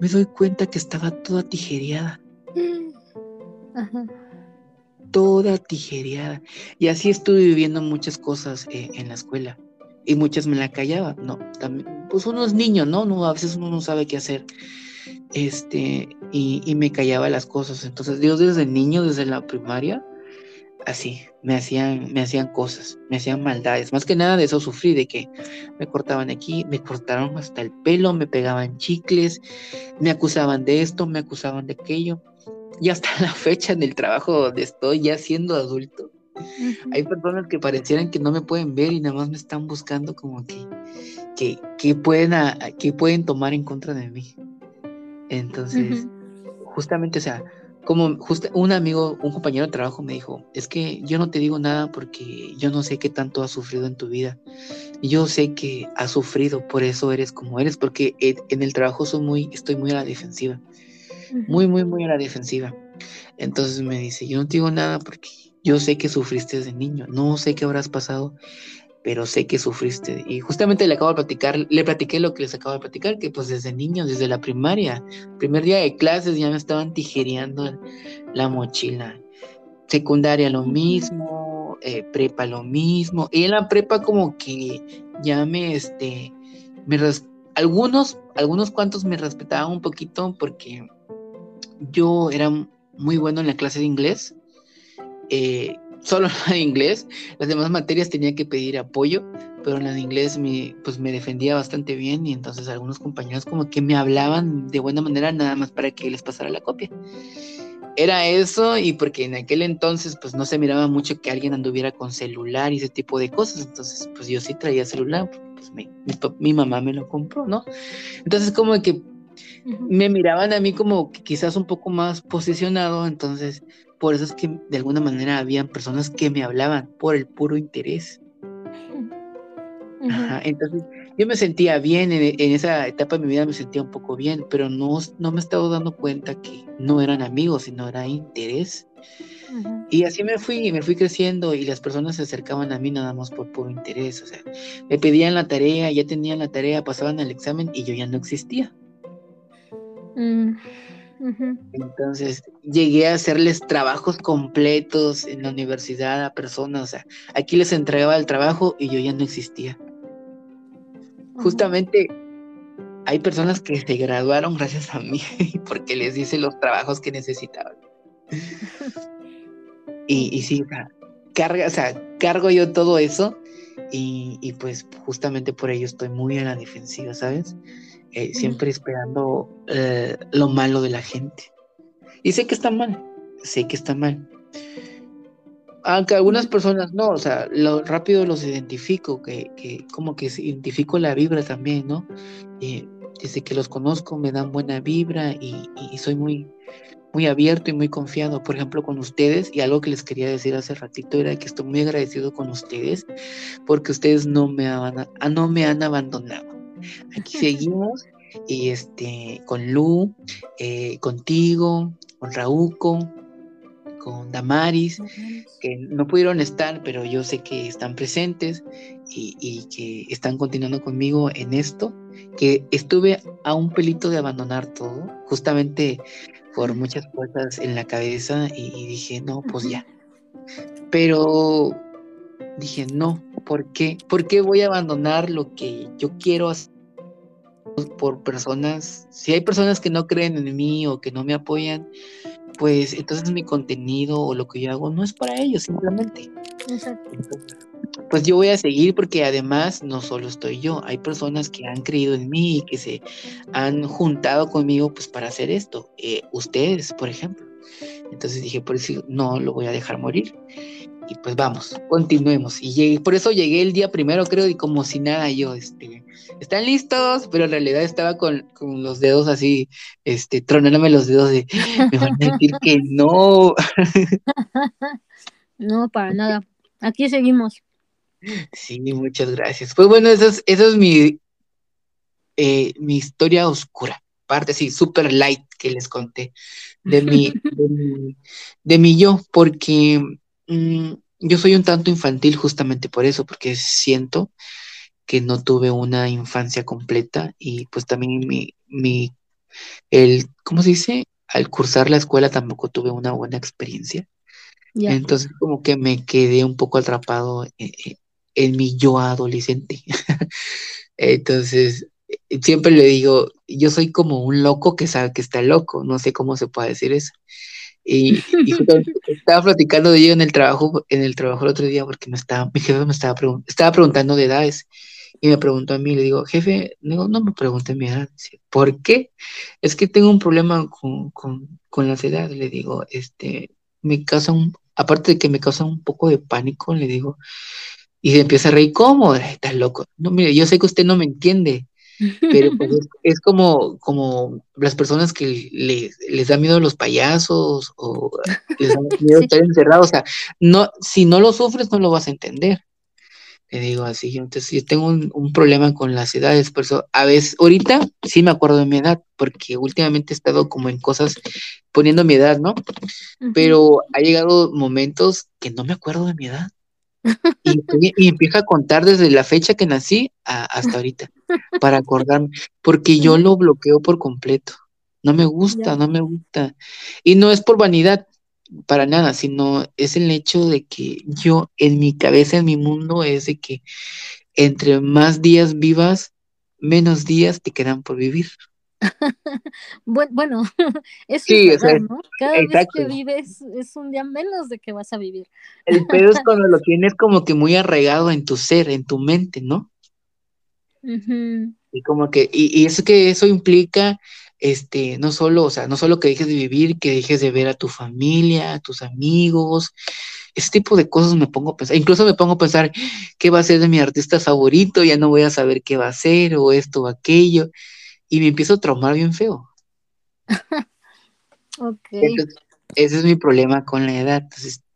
A: me doy cuenta que estaba toda tijereada,
B: Ajá.
A: toda tijereada. Y así estuve viviendo muchas cosas eh, en la escuela y muchas me la callaba, ¿no? También, pues uno es niño, ¿no? no a veces uno no sabe qué hacer. Este, y, y me callaba las cosas. Entonces, Dios desde niño, desde la primaria, así, me hacían, me hacían cosas, me hacían maldades. Más que nada de eso sufrí, de que me cortaban aquí, me cortaron hasta el pelo, me pegaban chicles, me acusaban de esto, me acusaban de aquello. Y hasta la fecha en el trabajo donde estoy, ya siendo adulto, hay personas que parecieran que no me pueden ver y nada más me están buscando como que, que, que pueden, a- que pueden tomar en contra de mí. Entonces, justamente, o sea, como justa- un amigo, un compañero de trabajo me dijo, es que yo no te digo nada porque yo no sé qué tanto has sufrido en tu vida. Yo sé que has sufrido, por eso eres como eres, porque en el trabajo soy muy, estoy muy a la defensiva, muy, muy, muy a la defensiva. Entonces me dice, yo no te digo nada porque yo sé que sufriste desde niño, no sé qué habrás pasado, pero sé que sufriste. Y justamente le acabo de platicar, le platiqué lo que les acabo de platicar, que pues desde niño, desde la primaria, primer día de clases ya me estaban tijereando la mochila. Secundaria lo mismo, eh, prepa lo mismo. Y en la prepa como que ya me, este, me algunos, algunos cuantos me respetaban un poquito porque yo era muy bueno en la clase de inglés. eh, solo en inglés, las demás materias tenía que pedir apoyo, pero en la de inglés me, pues me defendía bastante bien y entonces algunos compañeros como que me hablaban de buena manera nada más para que les pasara la copia. Era eso y porque en aquel entonces pues no se miraba mucho que alguien anduviera con celular y ese tipo de cosas, entonces pues yo sí traía celular, pues mi, mi, mi mamá me lo compró, ¿no? Entonces como que Me miraban a mí como que quizás un poco más posicionado, entonces por eso es que de alguna manera habían personas que me hablaban por el puro interés. Ajá, entonces yo me sentía bien en, en esa etapa de mi vida, me sentía un poco bien, pero no, no me estaba dando cuenta que no eran amigos, sino era interés. Y así me fui, me fui creciendo y las personas se acercaban a mí nada más por puro interés, o sea, me pedían la tarea, ya tenían la tarea, pasaban el examen y yo ya no existía.
B: Mm.
A: Entonces llegué a hacerles trabajos completos en la universidad a personas, o sea, aquí les entregaba el trabajo y yo ya no existía. Justamente hay personas que se graduaron gracias a mí porque les hice los trabajos que necesitaban. Y, y sí, o sea, carga, o sea, cargo yo todo eso y, pues justamente por ello estoy muy a la defensiva, ¿sabes? Eh, siempre esperando eh, lo malo de la gente. Y sé que está mal, sé que está mal. Aunque algunas personas no, o sea, lo rápido los identifico, que, que como que identifico la vibra también, ¿no? Eh, desde que los conozco me dan buena vibra y, y, soy muy, muy abierto y muy confiado, por ejemplo, con ustedes. Y algo que les quería decir hace ratito era que estoy muy agradecido con ustedes porque ustedes no me, han, no me han abandonado. Aquí seguimos y este, con Lu, eh, contigo, con Raúco, con Damaris, que no pudieron estar, pero yo sé que están presentes y, que están continuando conmigo en esto, que estuve a un pelito de abandonar todo, justamente por muchas cosas en la cabeza y, dije, no, pues ya. Pero dije, no, ¿por qué? ¿Por qué voy a abandonar lo que yo quiero hacer? Por personas, si hay personas que no creen en mí o que no me apoyan, pues entonces mi contenido o lo que yo hago no es para ellos, simplemente. Exacto. pues yo voy a seguir porque además no solo estoy yo, hay personas que han creído en mí y que se han juntado conmigo pues para hacer esto. Eh, ustedes, por ejemplo. Entonces dije, por eso no lo voy a dejar morir. Y pues vamos, continuemos. Y llegué, por eso llegué el día primero, creo, y como si nada, yo, este, ¿están listos? Pero en realidad estaba con, los dedos así, este, tronándome los dedos de, me van a decir que no.
B: no, para nada. Aquí seguimos.
A: Sí, muchas gracias. Pues bueno, eso es, eso es mi, eh, mi historia oscura. Parte, sí, super light que les conté de mi, de mi, yo, porque mm, yo soy un tanto infantil justamente por eso, porque siento que no tuve una infancia completa y pues también mi, mi, el, ¿cómo se dice? Al cursar la escuela tampoco tuve una buena experiencia. Entonces como que me quedé un poco atrapado en, en mi yo adolescente. Entonces, siempre le digo, yo soy como un loco que sabe que está loco, no sé cómo se puede decir eso. Y, estaba platicando de ello en el trabajo, en el trabajo el otro día, porque me estaba, mi jefe me estaba, estaba preguntando de edades. Y me preguntó a mí, le digo, jefe, no, no me pregunte mi edad. ¿Por qué? Es que tengo un problema con, con, con las edades. Le digo, este, me causa un, aparte de que me causa un poco de pánico, le digo, y se empieza a reír, ¿cómo? Estás loco. No, mire, yo sé que usted no me entiende, pero pues es, como, como las personas que les da miedo a los payasos o les da miedo estar encerrados. O sea, no, si no lo sufres, no lo vas a entender. Te digo así, entonces yo tengo un, problema con las edades, por eso a veces, ahorita sí me acuerdo de mi edad, porque últimamente he estado como en cosas poniendo mi edad, ¿no? Pero ha llegado momentos que no me acuerdo de mi edad. Y, y, empiezo a contar desde la fecha que nací hasta ahorita, para acordarme, porque yo lo bloqueo por completo. No me gusta, no me gusta. Y no es por vanidad, para nada, sino es el hecho de que yo en mi cabeza, en mi mundo, es de que entre más días vivas, menos días te quedan por vivir.
B: bueno, eso es verdad, ¿no? Cada vez que vives es un día menos de que vas a vivir.
A: El pedo es cuando lo tienes como que muy arraigado en tu ser, en tu mente, ¿no? Y como que, y, y eso que eso implica, este, no solo, o sea, no solo que dejes de vivir, que dejes de ver a tu familia, a tus amigos, ese tipo de cosas me pongo a pensar, incluso me pongo a pensar qué va a ser de mi artista favorito, ya no voy a saber qué va a ser, o esto o aquello, y me empiezo a traumar bien feo.
B: ok.
A: ese es mi problema con la edad.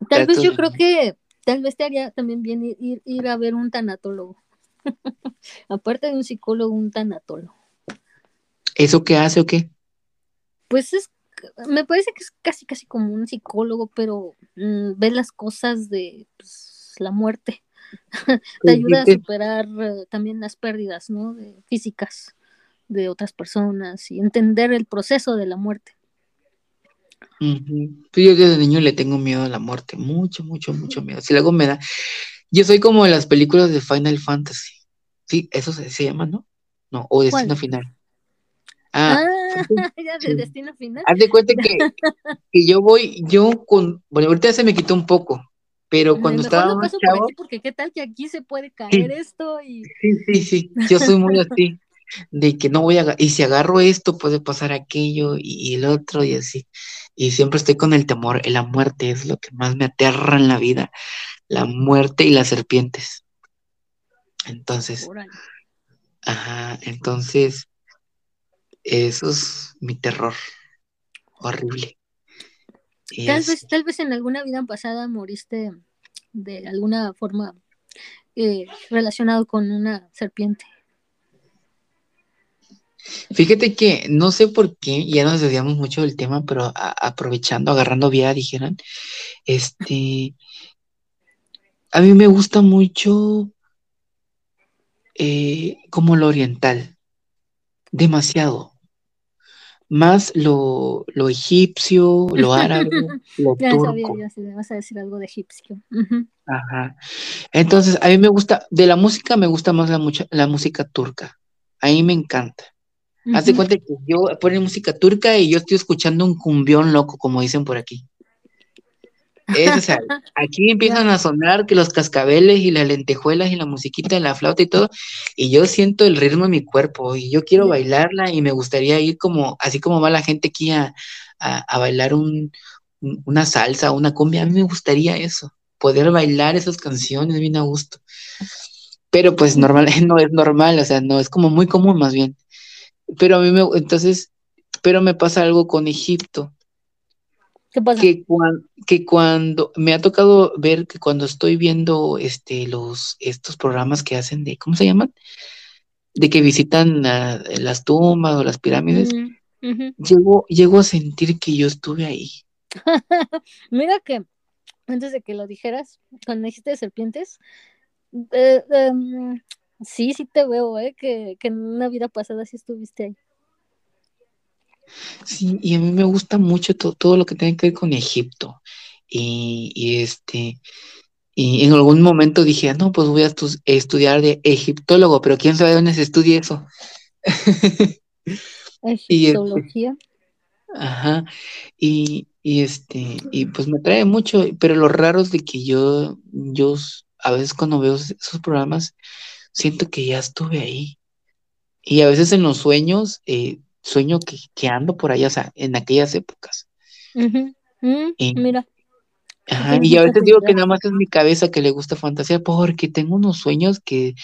B: tal vez yo creo que, tal vez te haría también bien ir, ir a ver un tanatólogo. Aparte de un psicólogo, un tanatólogo.
A: ¿Eso qué hace o qué?
B: Pues es, me parece que es casi, casi como un psicólogo, pero mm, ve las cosas de pues, la muerte. Te pues, ayuda a superar eh, también las pérdidas, ¿no? De, físicas de otras personas y entender el proceso de la muerte.
A: Pues yo desde niño le tengo miedo a la muerte, mucho, mucho, mucho miedo. Si algo me da, yo soy como en las películas de Final Fantasy, sí, eso se, llama, ¿no? No, o Destino Final.
B: Ah, ah ya de Destino Final.
A: Haz de cuenta que, que yo voy, yo con, bueno, ahorita se me quitó un poco, Pero cuando
B: Mejor
A: estaba
B: no paso por
A: chavo,
B: aquí porque qué tal que aquí se puede caer esto y
A: sí, sí, sí, yo soy muy así, de que no voy a, y si agarro esto puede pasar aquello y, y el otro y así. Y siempre estoy con el temor, la muerte es lo que más me aterra en la vida, la muerte y las serpientes. Entonces, ajá, entonces, eso es mi terror, horrible.
B: Tal
A: es-
B: vez, tal vez en alguna vida pasada moriste de alguna forma eh, relacionado con una serpiente.
A: Fíjate que no sé por qué, ya nos desviamos mucho del tema, pero aprovechando, agarrando vía, dijeron, este, a mí me gusta mucho eh, como lo oriental, demasiado, más lo, lo egipcio, lo árabe, lo
B: Ya sabía
A: turco,
B: yo si me vas a decir algo de egipcio.
A: Ajá. Entonces, a mí me gusta, de la música me gusta más la, mucha- la música turca, a mí me encanta. Haz de cuenta que yo pone música turca y yo estoy escuchando un cumbión loco, como dicen por aquí. Es, o sea, aquí empiezan a sonar que los cascabeles y las lentejuelas y la musiquita y la flauta y todo, y yo siento el ritmo en mi cuerpo y yo quiero bailarla y me gustaría ir como, así como va la gente aquí a, a- a bailar un, un- una salsa, una cumbia, a mí me gustaría eso, poder bailar esas canciones bien a gusto. Pero pues normal, no es normal, o sea, no es como muy común más bien. Pero a mí me, entonces, pero me pasa algo con Egipto
B: ¿Qué pasa?
A: que, cuan- que cuando me ha tocado ver que cuando estoy viendo este los estos programas que hacen de ¿cómo se llaman? de que visitan las tumbas o las pirámides,
B: Mm,
A: llego, llego a sentir que yo estuve ahí.
B: Mira que antes de que lo dijeras, cuando dijiste de serpientes, eh, em, sí, sí te veo, ¿eh? Que, que en una vida pasada sí estuviste ahí.
A: Sí, y a mí me gusta mucho to- todo lo que tiene que ver con Egipto. Y, y este, y en algún momento dije, "Ah, no, pues voy a estu- estudiar de egiptólogo, pero quién sabe dónde se estudia eso. Y este,
B: Egiptología.
A: Ajá, y, y este, y pues me trae mucho, pero lo raro es de que yo, yo a veces cuando veo es- esos programas, siento que ya estuve ahí. Y a veces en los sueños, eh, sueño que, que ando por allá, o sea, en aquellas épocas.
B: Ujú. Mm,
A: Y,
B: mira,
A: ajá, y a
B: mucha
A: veces digo que nada más es mi cabeza que le gusta fantasear, porque tengo unos sueños que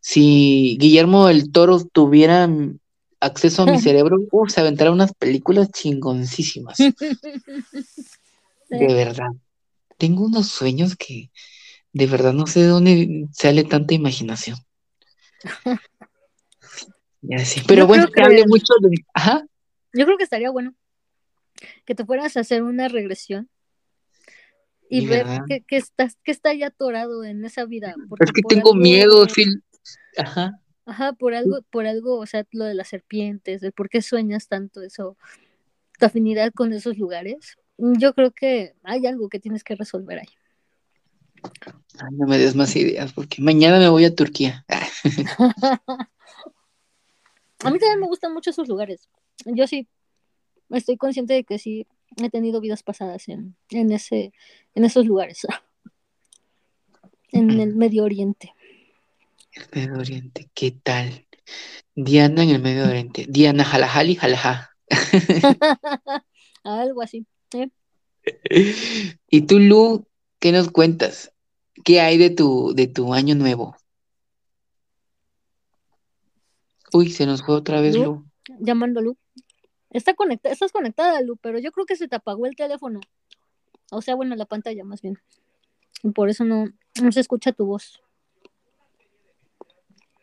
A: si Guillermo del Toro tuviera mm, acceso a mi cerebro, se aventara unas películas chingoncísimas, de verdad. Tengo unos sueños que de verdad no sé de dónde sale tanta imaginación. Ya Pero
B: Yo
A: bueno, que
B: que
A: mucho de... Ajá,
B: yo creo que estaría bueno que te fueras a hacer una regresión y
A: y
B: ver qué estás, qué está ya atorado en esa vida,
A: Es que tengo miedo. Ajá.
B: ajá, por algo, por algo, o sea, lo de las serpientes, el por qué sueñas tanto eso, tu afinidad con esos lugares. Yo creo que hay algo que tienes que resolver ahí.
A: Ay, no me des más ideas, porque mañana me voy a Turquía.
B: A mí también me gustan mucho esos lugares. Yo sí estoy consciente de que sí he tenido vidas pasadas en, en ese, en esos lugares, en el Medio Oriente.
A: el Medio Oriente, ¿qué tal? Diana en el Medio Oriente. Diana Jalajali, Jalajá.
B: Algo así. ¿eh?
A: Y tú, Lu, ¿qué nos cuentas? ¿Qué hay de tu, de tu año nuevo? Uy, se nos fue otra vez
B: Lu,
A: Lu.
B: llamando Lu. Está conectada, estás conectada, Lu, pero yo creo que se te apagó el teléfono. O sea, bueno, la pantalla más bien. Y por eso no, no se escucha tu voz.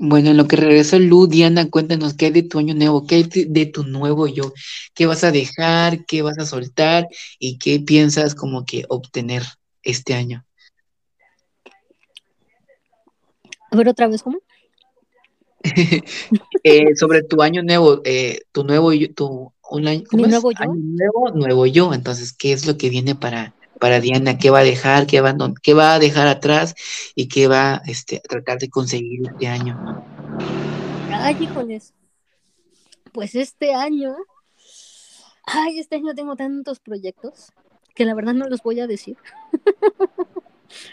A: Bueno, en lo que regresa Lu, Diana, cuéntanos qué hay de tu año nuevo, qué hay de, de tu nuevo yo, qué vas a dejar, qué vas a soltar y qué piensas como que obtener este año.
B: A ver otra vez, ¿cómo?
A: Eh, sobre tu año nuevo, eh, tu nuevo yo, tu un año,
B: ¿Mi
A: ¿cómo es?
B: nuevo yo?
A: Año nuevo, nuevo yo. Entonces, ¿qué es lo que viene para, para Diana? ¿Qué va a dejar? ¿Qué va, qué va a dejar atrás? ¿Y qué va este, a tratar de conseguir este año?
B: Ay, híjoles. Pues este año. Ay, este año tengo tantos proyectos que la verdad no los voy a decir.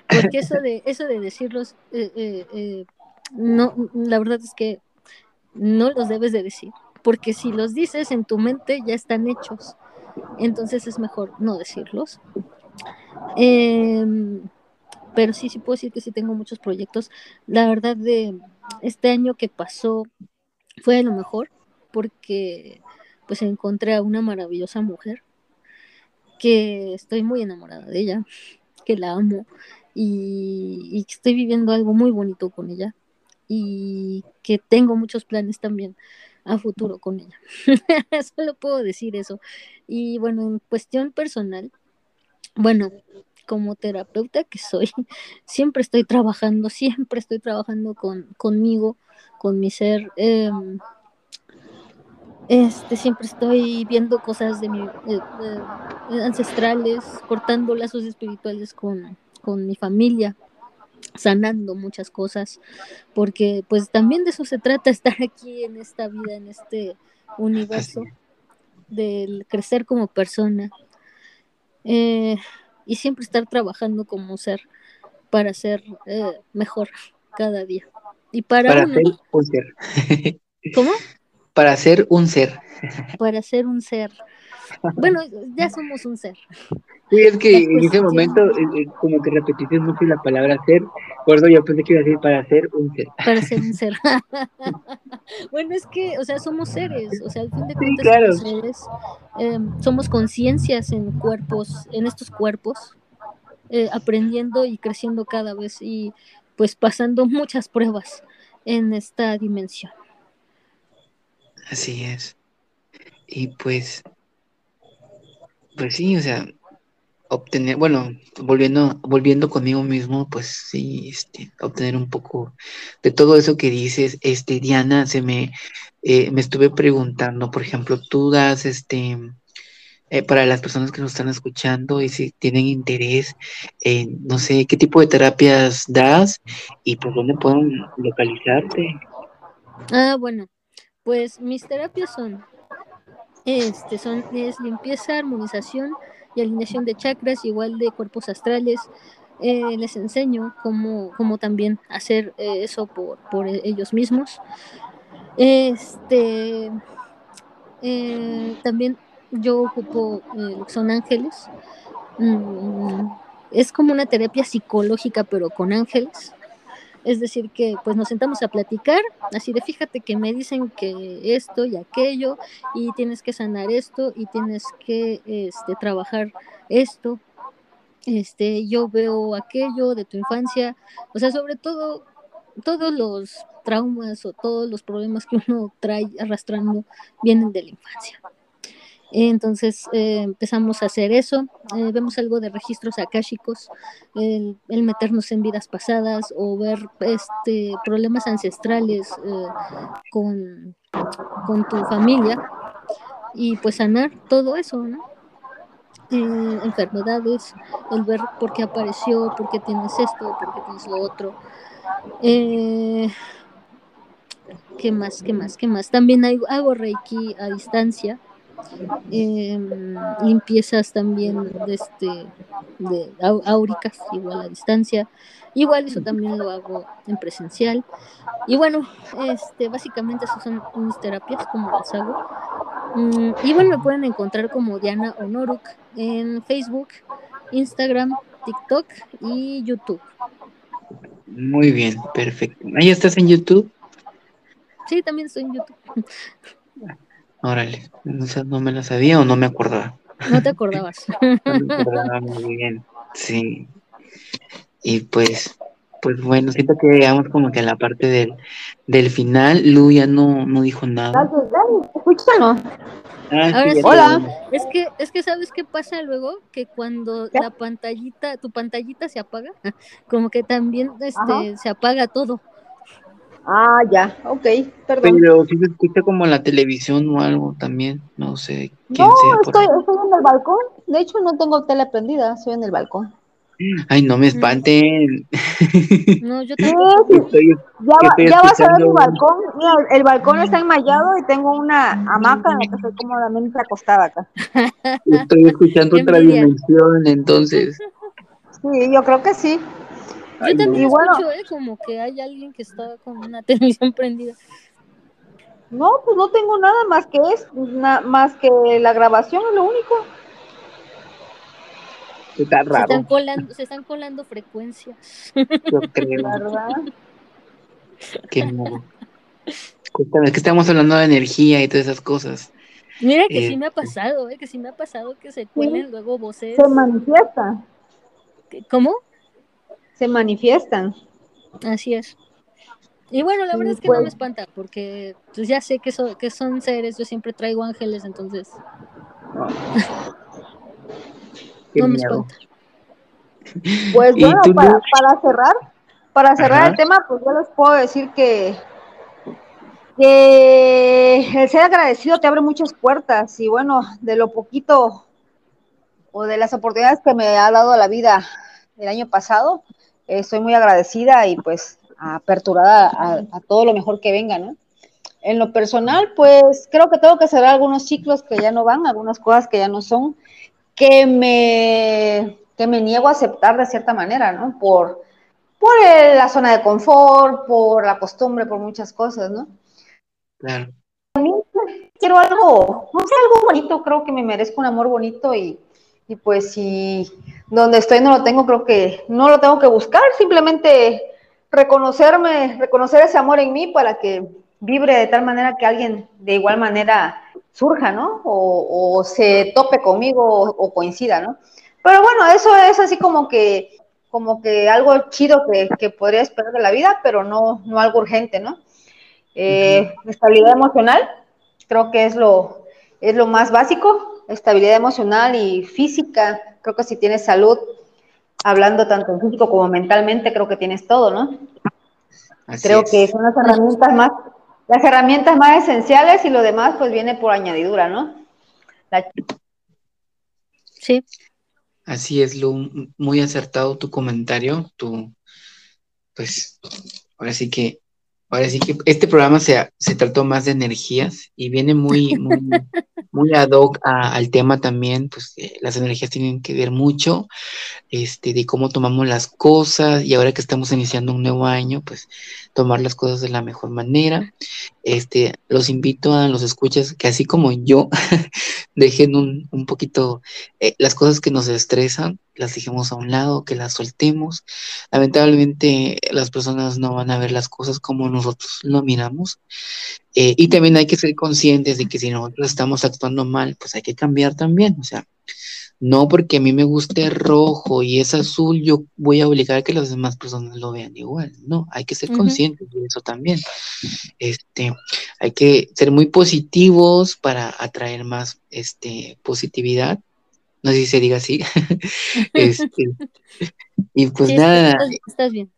B: Porque eso de, eso de decirlos, eh, eh, eh, no, la verdad es que no los debes de decir. Porque si los dices en tu mente ya están hechos. Entonces es mejor no decirlos. Em, pero sí, sí puedo decir que sí tengo muchos proyectos. La verdad de este año que pasó fue lo mejor porque pues encontré a una maravillosa mujer que estoy muy enamorada de ella, que la amo y, que estoy viviendo algo muy bonito con ella y que tengo muchos planes también a futuro con ella. Solo puedo decir eso. Y bueno, en cuestión personal, bueno, como terapeuta que soy, siempre estoy trabajando, siempre estoy trabajando con, conmigo, con mi ser. Em, este, siempre estoy viendo cosas de mi, eh, ancestrales, cortando lazos espirituales con, con mi familia, sanando muchas cosas, porque pues también de eso se trata estar aquí en esta vida, en este universo, del crecer como persona eh, y siempre estar trabajando como ser para ser eh, mejor cada día. Y para,
A: para ser un ser.
B: ¿Cómo?
A: Para ser un ser.
B: Para ser un ser. Bueno, ya somos un ser.
A: Sí, es que en ese momento eh, eh, como que repetiste mucho la palabra ser, por eso yo pensé que iba a decir para ser un ser.
B: Para ser un ser. bueno, es que, o sea, somos seres, o sea, al fin de cuentas somos seres, em, somos conciencias en cuerpos, en estos cuerpos, eh, aprendiendo y creciendo cada vez y pues pasando muchas pruebas en esta dimensión.
A: Así es. Y pues, pues sí, o sea, obtener, bueno, volviendo, volviendo conmigo mismo, pues sí, este, obtener un poco de todo eso que dices, este, Diana, se me, eh, me estuve preguntando, por ejemplo, tú das, este, eh, para las personas que nos están escuchando y si tienen interés en, no sé, qué tipo de terapias das y por dónde pueden localizarte.
B: Ah, bueno, pues mis terapias son, este, son, es limpieza, armonización y alineación de chakras, igual de cuerpos astrales. Eh, les enseño cómo, también hacer eh, eso por, por, ellos mismos. Este, eh, también yo ocupo son ángeles. Mm, es como una terapia psicológica, pero con ángeles. Es decir, que pues nos sentamos a platicar, así de fíjate que me dicen que esto y aquello, y tienes que sanar esto, y tienes que este, trabajar esto. Este, yo veo aquello de tu infancia, o sea, sobre todo todos los traumas o todos los problemas que uno trae arrastrando vienen de la infancia. Entonces eh, empezamos a hacer eso, eh, vemos algo de registros akáshicos, el, meternos en vidas pasadas o ver este, problemas ancestrales eh, con, tu familia y pues sanar todo eso, ¿no? enfermedades, el ver por qué apareció, por qué tienes esto, por qué tienes lo otro. ¿Qué más? ¿Qué más? ¿Qué más? También hago Reiki a distancia Em, limpiezas también de este de áuricas igual a distancia. Igual eso también lo hago en presencial. Y bueno este básicamente esas son mis terapias como las hago. Mm, y bueno me pueden encontrar como Diana Honoruk en Facebook Instagram TikTok y YouTube.
A: Muy bien perfecto. Ahí estás en YouTube
B: sí también estoy en YouTube
A: Órale, no me la sabía o no me acordaba.
B: No te acordabas.
A: no me acordaba muy bien, sí. Y pues, pues bueno, siento que llegamos como que a la parte del, del final. Lu ya no, no dijo nada.
C: Dale, dale, escúchalo.
B: Ah, Hola. Es que, es que sabes qué pasa luego, que cuando la pantallita, tu pantallita se apaga, como que también este, se apaga todo.
C: Ah, ya, ok, perdón.
A: Pero si se escucha como en la televisión o algo también, no sé
C: quién no, Estoy, estoy en el balcón, de hecho no tengo tele prendida, estoy en el balcón.
A: Ay, no me espanten.
B: No, yo
C: tampoco. ya, ya vas a ver mi balcón. Mira, el balcón está enmayado y tengo una hamaca en la que estoy cómodamente acostada acá.
A: Estoy escuchando otra dimensión, entonces.
C: Sí, yo creo que sí.
B: Yo también escucho, ¿eh? Como que hay alguien que está con una televisión prendida.
C: No, pues no tengo nada más que es, más que la grabación, es lo único.
A: Está raro.
B: Se están colando, se están colando frecuencias.
A: Yo creo. ¿Verdad? Qué modo. Es que estamos hablando de energía y todas esas cosas.
B: Mira que sí me ha pasado, ¿eh? que sí me ha pasado que se cuelen luego voces.
C: Se manifiesta.
B: ¿Cómo?
C: Se manifiestan.
B: Así es. Y bueno, la verdad es que no me pues. espanta, porque pues ya sé que, que son seres, yo siempre traigo ángeles, entonces. no me espanta.
C: Pues bueno, para, cerrar, para cerrar el tema, pues yo les puedo decir que, que el ser agradecido te abre muchas puertas y bueno, de lo poquito o de las oportunidades que me ha dado la vida el año pasado, estoy muy agradecida y pues aperturada a, todo lo mejor que venga, ¿no? En lo personal, pues creo que tengo que cerrar algunos ciclos que ya no van, algunas cosas que ya no son, que me, que me niego a aceptar de cierta manera, ¿no? Por, por la zona de confort, por la costumbre, por muchas cosas, ¿no?
A: Claro.
C: También quiero algo, no sé, algo bonito, creo que me merezco un amor bonito y, y pues si donde estoy no lo tengo, creo que no lo tengo que buscar, simplemente reconocerme, reconocer ese amor en mí para que vibre de tal manera que alguien de igual manera surja, ¿no? O, se tope conmigo o, coincida, ¿no? Pero bueno, eso es así como que, como que algo chido que, podría esperar de la vida, pero no, no algo urgente, ¿no? Eh, estabilidad emocional, creo que es lo, es lo más básico, estabilidad emocional y física, creo que si tienes salud, hablando tanto en físico como mentalmente, creo que tienes todo, ¿no? creo que son las herramientas más, las herramientas más esenciales y lo demás pues viene por añadidura, ¿no?
B: Sí.
A: Así es, Lu, muy acertado tu comentario, tu, pues, ahora sí que, ahora sí que este programa se, se trató más de energías y viene muy, muy, muy ad hoc al tema también, pues las energías tienen que ver mucho, este, de cómo tomamos las cosas y ahora que estamos iniciando un nuevo año, pues tomar las cosas de la mejor manera. Este, los invito a los escuchas que así como yo, dejen un, un poquito eh, las cosas que nos estresan, las dejemos a un lado, que las soltemos. Lamentablemente las personas no van a ver las cosas como nosotros lo miramos. Eh, y también hay que ser conscientes de que si nosotros estamos actuando mal, pues hay que cambiar también. O sea, no porque a mí me guste rojo y es azul, yo voy a obligar a que las demás personas lo vean igual. No, hay que ser conscientes de eso también. Este, hay que ser muy positivos para atraer más este, positividad. No sé si se diga así. este, y pues nada.
B: Estás, bien.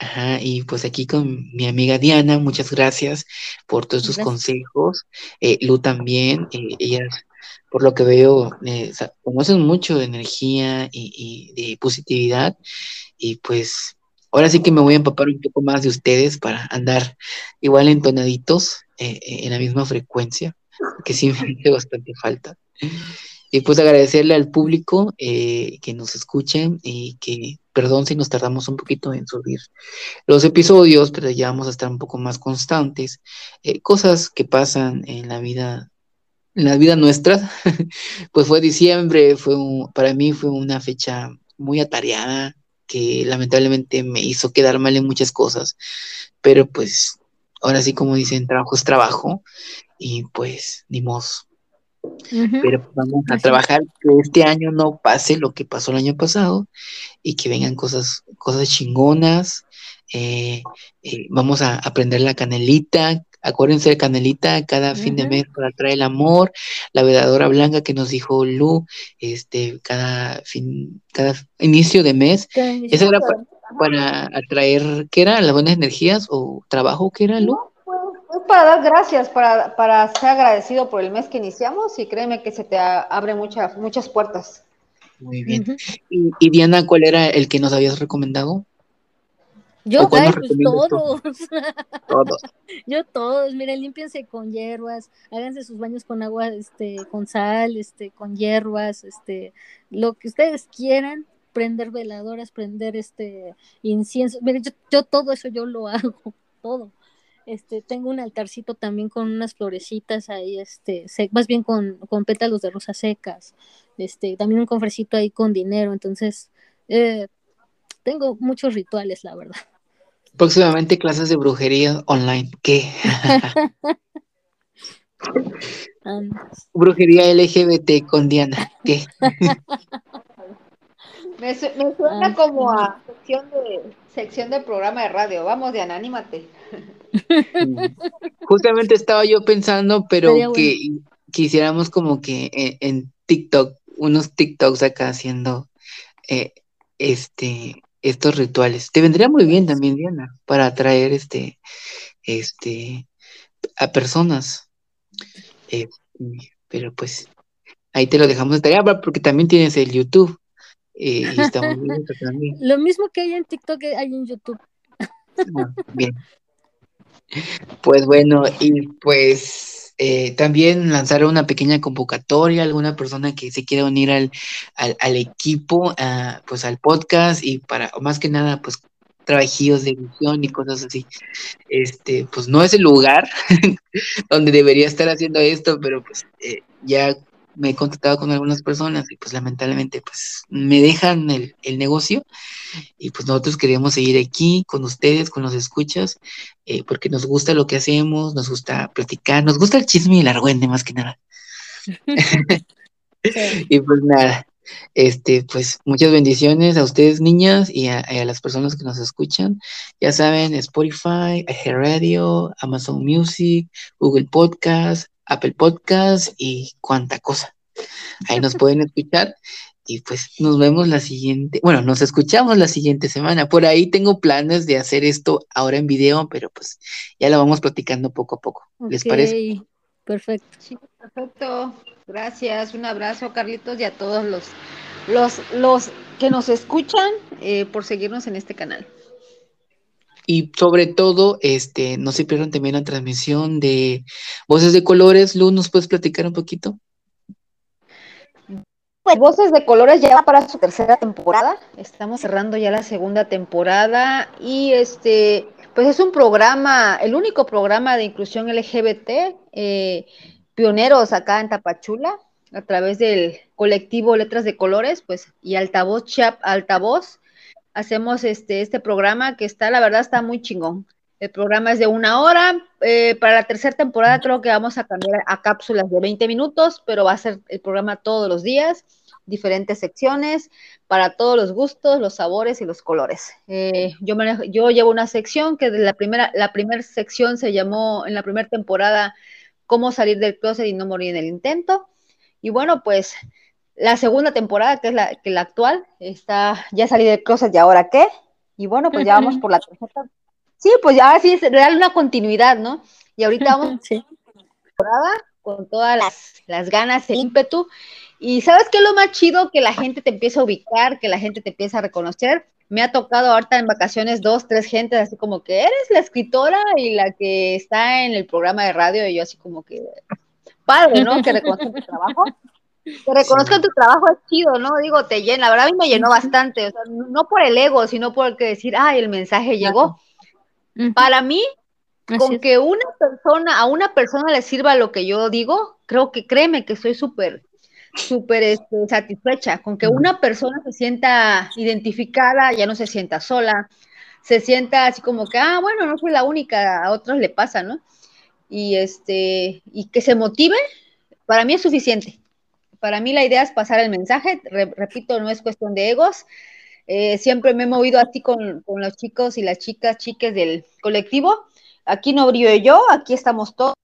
A: Ajá, y pues aquí con mi amiga Diana, muchas gracias por todos tus consejos. Eh, Lu también, eh, ellas por lo que veo, eh, conocen mucho de energía y, de positividad y pues ahora sí que me voy a empapar un poco más de ustedes para andar igual entonaditos en la misma frecuencia, que sí me hace bastante falta. Y pues agradecerle al público que nos escuchen y que, perdón si nos tardamos un poquito en subir los episodios, pero ya vamos a estar un poco más constantes. cosas que pasan en la vida en la vida nuestra, pues fue diciembre, fue para mí fue una fecha muy atareada que lamentablemente me hizo quedar mal en muchas cosas, pero pues ahora sí como dicen, trabajo es trabajo y pues ni modo. Pero pues, vamos a trabajar que este año no pase lo que pasó el año pasado y que vengan cosas, cosas chingonas. Eh, eh, vamos a aprender la canelita, Acuérdense de Canelita cada fin de mes para traer el amor, la vedadora blanca que nos dijo Lu, este, cada fin, cada inicio de mes. Esa era para, atraer, ¿qué era? Las buenas energías o trabajo, ¿qué era Lu?
C: Pues, es para dar gracias, para, para ser agradecido por el mes que iniciamos y créeme que se te abre muchas, muchas puertas.
A: Muy bien. y Diana, ¿cuál era el que nos habías recomendado?
B: Yo, pues todos. Todos. Yo todos, miren, límpiense con hierbas, háganse sus baños con agua, este, con sal, este, con hierbas, este, lo que ustedes quieran, prender veladoras, prender este incienso. Mire, yo, yo todo eso yo lo hago, todo. Este, tengo un altarcito también con unas florecitas ahí, este, más bien con, con pétalos de rosas secas, este, también un cofrecito ahí con dinero, entonces eh, tengo muchos rituales, la verdad.
A: Próximamente clases de brujería online, ¿qué? brujería LGBT con Diana, ¿qué?
C: me, suena como a sección de, sección de programa de radio. Vamos, Diana, anímate.
A: Justamente estaba yo pensando, pero que quisiéramos como que en, TikTok, unos TikToks acá haciendo eh, este estos rituales. Te vendría muy bien también, Diana, para atraer este, este, a personas. Eh, pero pues ahí te lo dejamos de tarea, porque también tienes el YouTube. Eh, y estamos
B: también. Lo mismo que hay en TikTok hay en YouTube.
A: Ah, bien. Pues bueno, y pues eh, también lanzar una pequeña convocatoria, alguna persona que se quiera unir al, al, equipo, ah, pues al podcast y para, más que nada, pues trabajillos de edición y cosas así. Este, pues no es el lugar donde debería estar haciendo esto, pero pues eh, ya me he contactado con algunas personas y pues lamentablemente pues me dejan el, negocio y pues nosotros queríamos seguir aquí con ustedes, con los escuchas, eh, porque nos gusta lo que hacemos, nos gusta platicar, nos gusta el chisme y el argüende más que nada. y pues nada, este, pues muchas bendiciones a ustedes niñas y a, las personas que nos escuchan. Ya saben, Spotify, Radio, Amazon Music, Google Podcast, Apple Podcast y cuánta cosa. Ahí nos pueden escuchar y pues nos vemos la siguiente, bueno, nos escuchamos la siguiente semana. Por ahí tengo planes de hacer esto ahora en video, pero pues ya lo vamos platicando poco a poco. ¿Les parece?
B: Perfecto.
C: Sí, perfecto. Gracias. Un abrazo, Carlitos, y a todos los, los, los que nos escuchan eh, por seguirnos en este canal.
A: Y sobre todo, este, no se pierdan también la transmisión de Voces de Colores. Lu, ¿nos puedes platicar un poquito?
C: Pues Voces de Colores ya para su tercera temporada. Estamos cerrando ya la segunda temporada y este, pues es un programa, el único programa de inclusión LGBT, eh, pioneros acá en Tapachula, a través del colectivo Letras de Colores, pues, y Altavoz Chap, Altavoz, hacemos este, este programa que está, la verdad, está muy chingón. El programa es de una hora. Eh, para la tercera temporada creo que vamos a cambiar a cápsulas de 20 minutos, pero va a ser el programa todos los días, diferentes secciones, para todos los gustos, los sabores y los colores. Eh, yo, yo llevo una sección que de la primera, la primera sección se llamó en la primera temporada Cómo salir del closet y no morir en el intento. Y bueno, pues la segunda temporada, que es la, que la actual, está, ya salí de cosas y ahora qué. Y bueno, pues ya vamos por la. Sí, pues ya ahora sí es real una continuidad, ¿no? Y ahorita vamos sí. temporada con todas las, las ganas, el ímpetu. Y sabes qué es lo más chido que la gente te empieza a ubicar, que la gente te empieza a reconocer. Me ha tocado ahorita en vacaciones dos, tres gentes así como que eres la escritora y la que está en el programa de radio y yo así como que padre, ¿no? Que reconozcan tu trabajo. Que reconozcan tu trabajo es chido, ¿no? Digo, te llena, la verdad a mí me llenó bastante, o sea, no por el ego, sino por el que decir, ay, el mensaje llegó. Para mí, con que una persona, a una persona le sirva lo que yo digo, creo que créeme que soy súper, súper este, satisfecha, con que una persona se sienta identificada, ya no se sienta sola, se sienta así como que, ah, bueno, no soy la única, a otros le pasa, ¿no? Y este, y que se motive, para mí es suficiente. Para mí la idea es pasar el mensaje, repito, no es cuestión de egos. Eh, siempre me he movido así con, con, los chicos y las chicas, chiques del colectivo. Aquí no brillo yo, aquí estamos todos,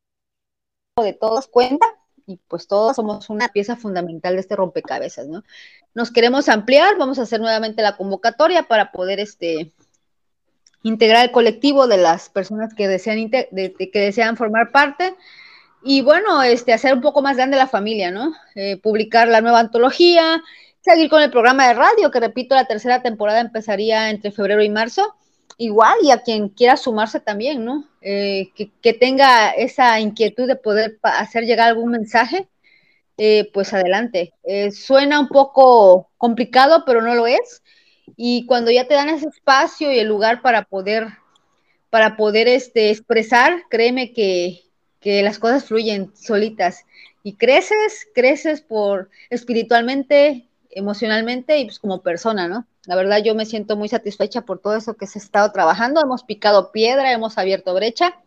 C: de todos cuenta, y pues todos somos una pieza fundamental de este rompecabezas, ¿no? Nos queremos ampliar, vamos a hacer nuevamente la convocatoria para poder este, integrar el colectivo de las personas que desean, que desean formar parte y bueno, este, hacer un poco más grande la familia, ¿no? Eh, publicar la nueva antología, seguir con el programa de radio, que repito, la tercera temporada empezaría entre febrero y marzo. Igual, y a quien quiera sumarse también, ¿no? Eh, que, tenga esa inquietud de poder hacer llegar algún mensaje, eh, pues adelante. suena un poco complicado, pero no lo es. y cuando ya te dan ese espacio y el lugar para poder, para poder este, expresar, créeme que, que las cosas fluyen solitas y creces, creces por espiritualmente, emocionalmente y pues como persona, ¿no? La verdad yo me siento muy satisfecha por todo eso que se ha estado trabajando, hemos picado piedra, hemos abierto brecha,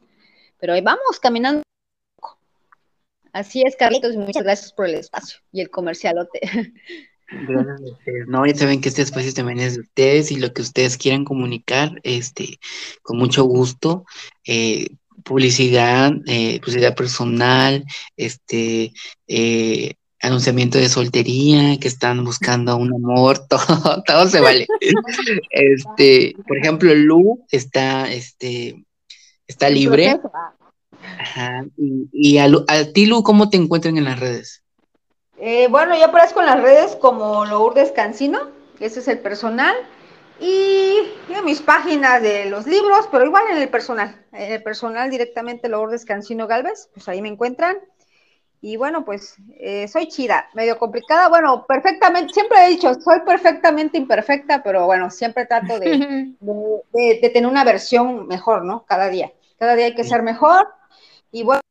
C: pero ahí vamos caminando. Así es, Carlitos, muchas gracias por el espacio y el comercialote.
A: No, ya saben que este espacio también es de ustedes y lo que ustedes quieran comunicar, este, con mucho gusto. Eh, publicidad, eh, publicidad personal, este, eh, anunciamiento de soltería, que están buscando un amor, todo, todo se vale. Este, por ejemplo, Lu está, este, está libre. Ajá. Y, y a, a ti, Lu, ¿cómo te encuentran en las redes?
C: Eh, bueno, yo aparezco en las redes como Lourdes Cancino, ese es el personal, y, en mis páginas de los libros, pero igual en el personal, en el personal directamente Lourdes Cancino Galvez, pues ahí me encuentran. Y bueno, pues eh, soy chida, medio complicada, bueno, perfectamente, siempre he dicho, soy perfectamente imperfecta, pero bueno, siempre trato de, de, de tener una versión mejor, ¿no? Cada día, cada día hay que ser mejor. Y bueno,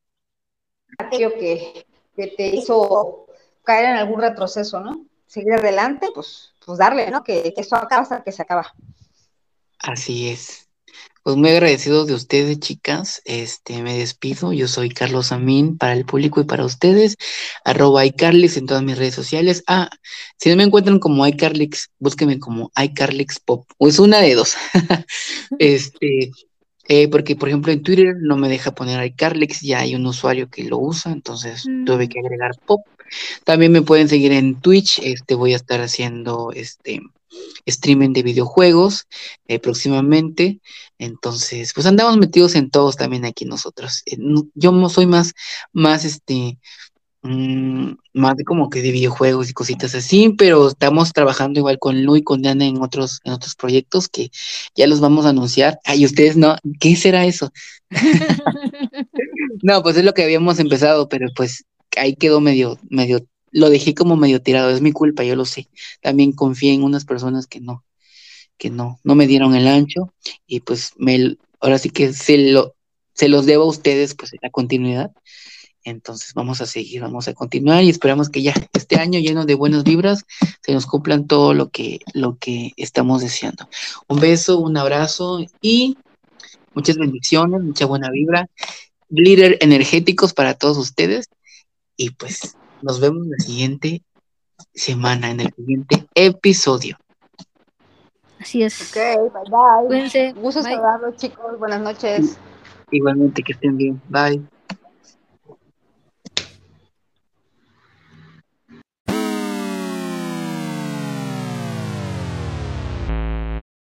C: aquello que, que te hizo caer en algún retroceso, ¿no? Seguir adelante, pues, pues darle, ¿no? Que, que esto acaba hasta que se acaba.
A: Así es. Pues muy agradecido de ustedes, chicas. Este, me despido. Yo soy Carlos Amín para el público y para ustedes. Arroba iCarlix en todas mis redes sociales. Ah, si no me encuentran como iCarlix, búsquenme como iCarlix Pop. O es una de dos. este, eh, porque, por ejemplo, en Twitter no me deja poner iCarlix, ya hay un usuario que lo usa, entonces mm. tuve que agregar Pop. También me pueden seguir en Twitch, este voy a estar haciendo este streaming de videojuegos eh, próximamente. Entonces, pues andamos metidos en todos también aquí nosotros. Eh, yo no soy más, más este, mmm, más de como que de videojuegos y cositas así, pero estamos trabajando igual con Lu y con Diana en otros, en otros proyectos que ya los vamos a anunciar. Ay, ustedes no, ¿qué será eso? no, pues es lo que habíamos empezado, pero pues ahí quedó medio, medio, lo dejé como medio tirado, es mi culpa, yo lo sé. También confié en unas personas que no, que no, no me dieron el ancho y pues me, ahora sí que se lo, se los debo a ustedes pues la continuidad. Entonces vamos a seguir, vamos a continuar y esperamos que ya este año lleno de buenas vibras se nos cumplan todo lo que, lo que estamos deseando. Un beso, un abrazo y muchas bendiciones, mucha buena vibra, glitter energéticos para todos ustedes y pues nos vemos la siguiente semana, en el siguiente episodio.
B: Así es.
C: Ok, bye bye. Cuídense. Gusto saludarlos, chicos. Buenas noches.
A: Igualmente, que estén bien. Bye.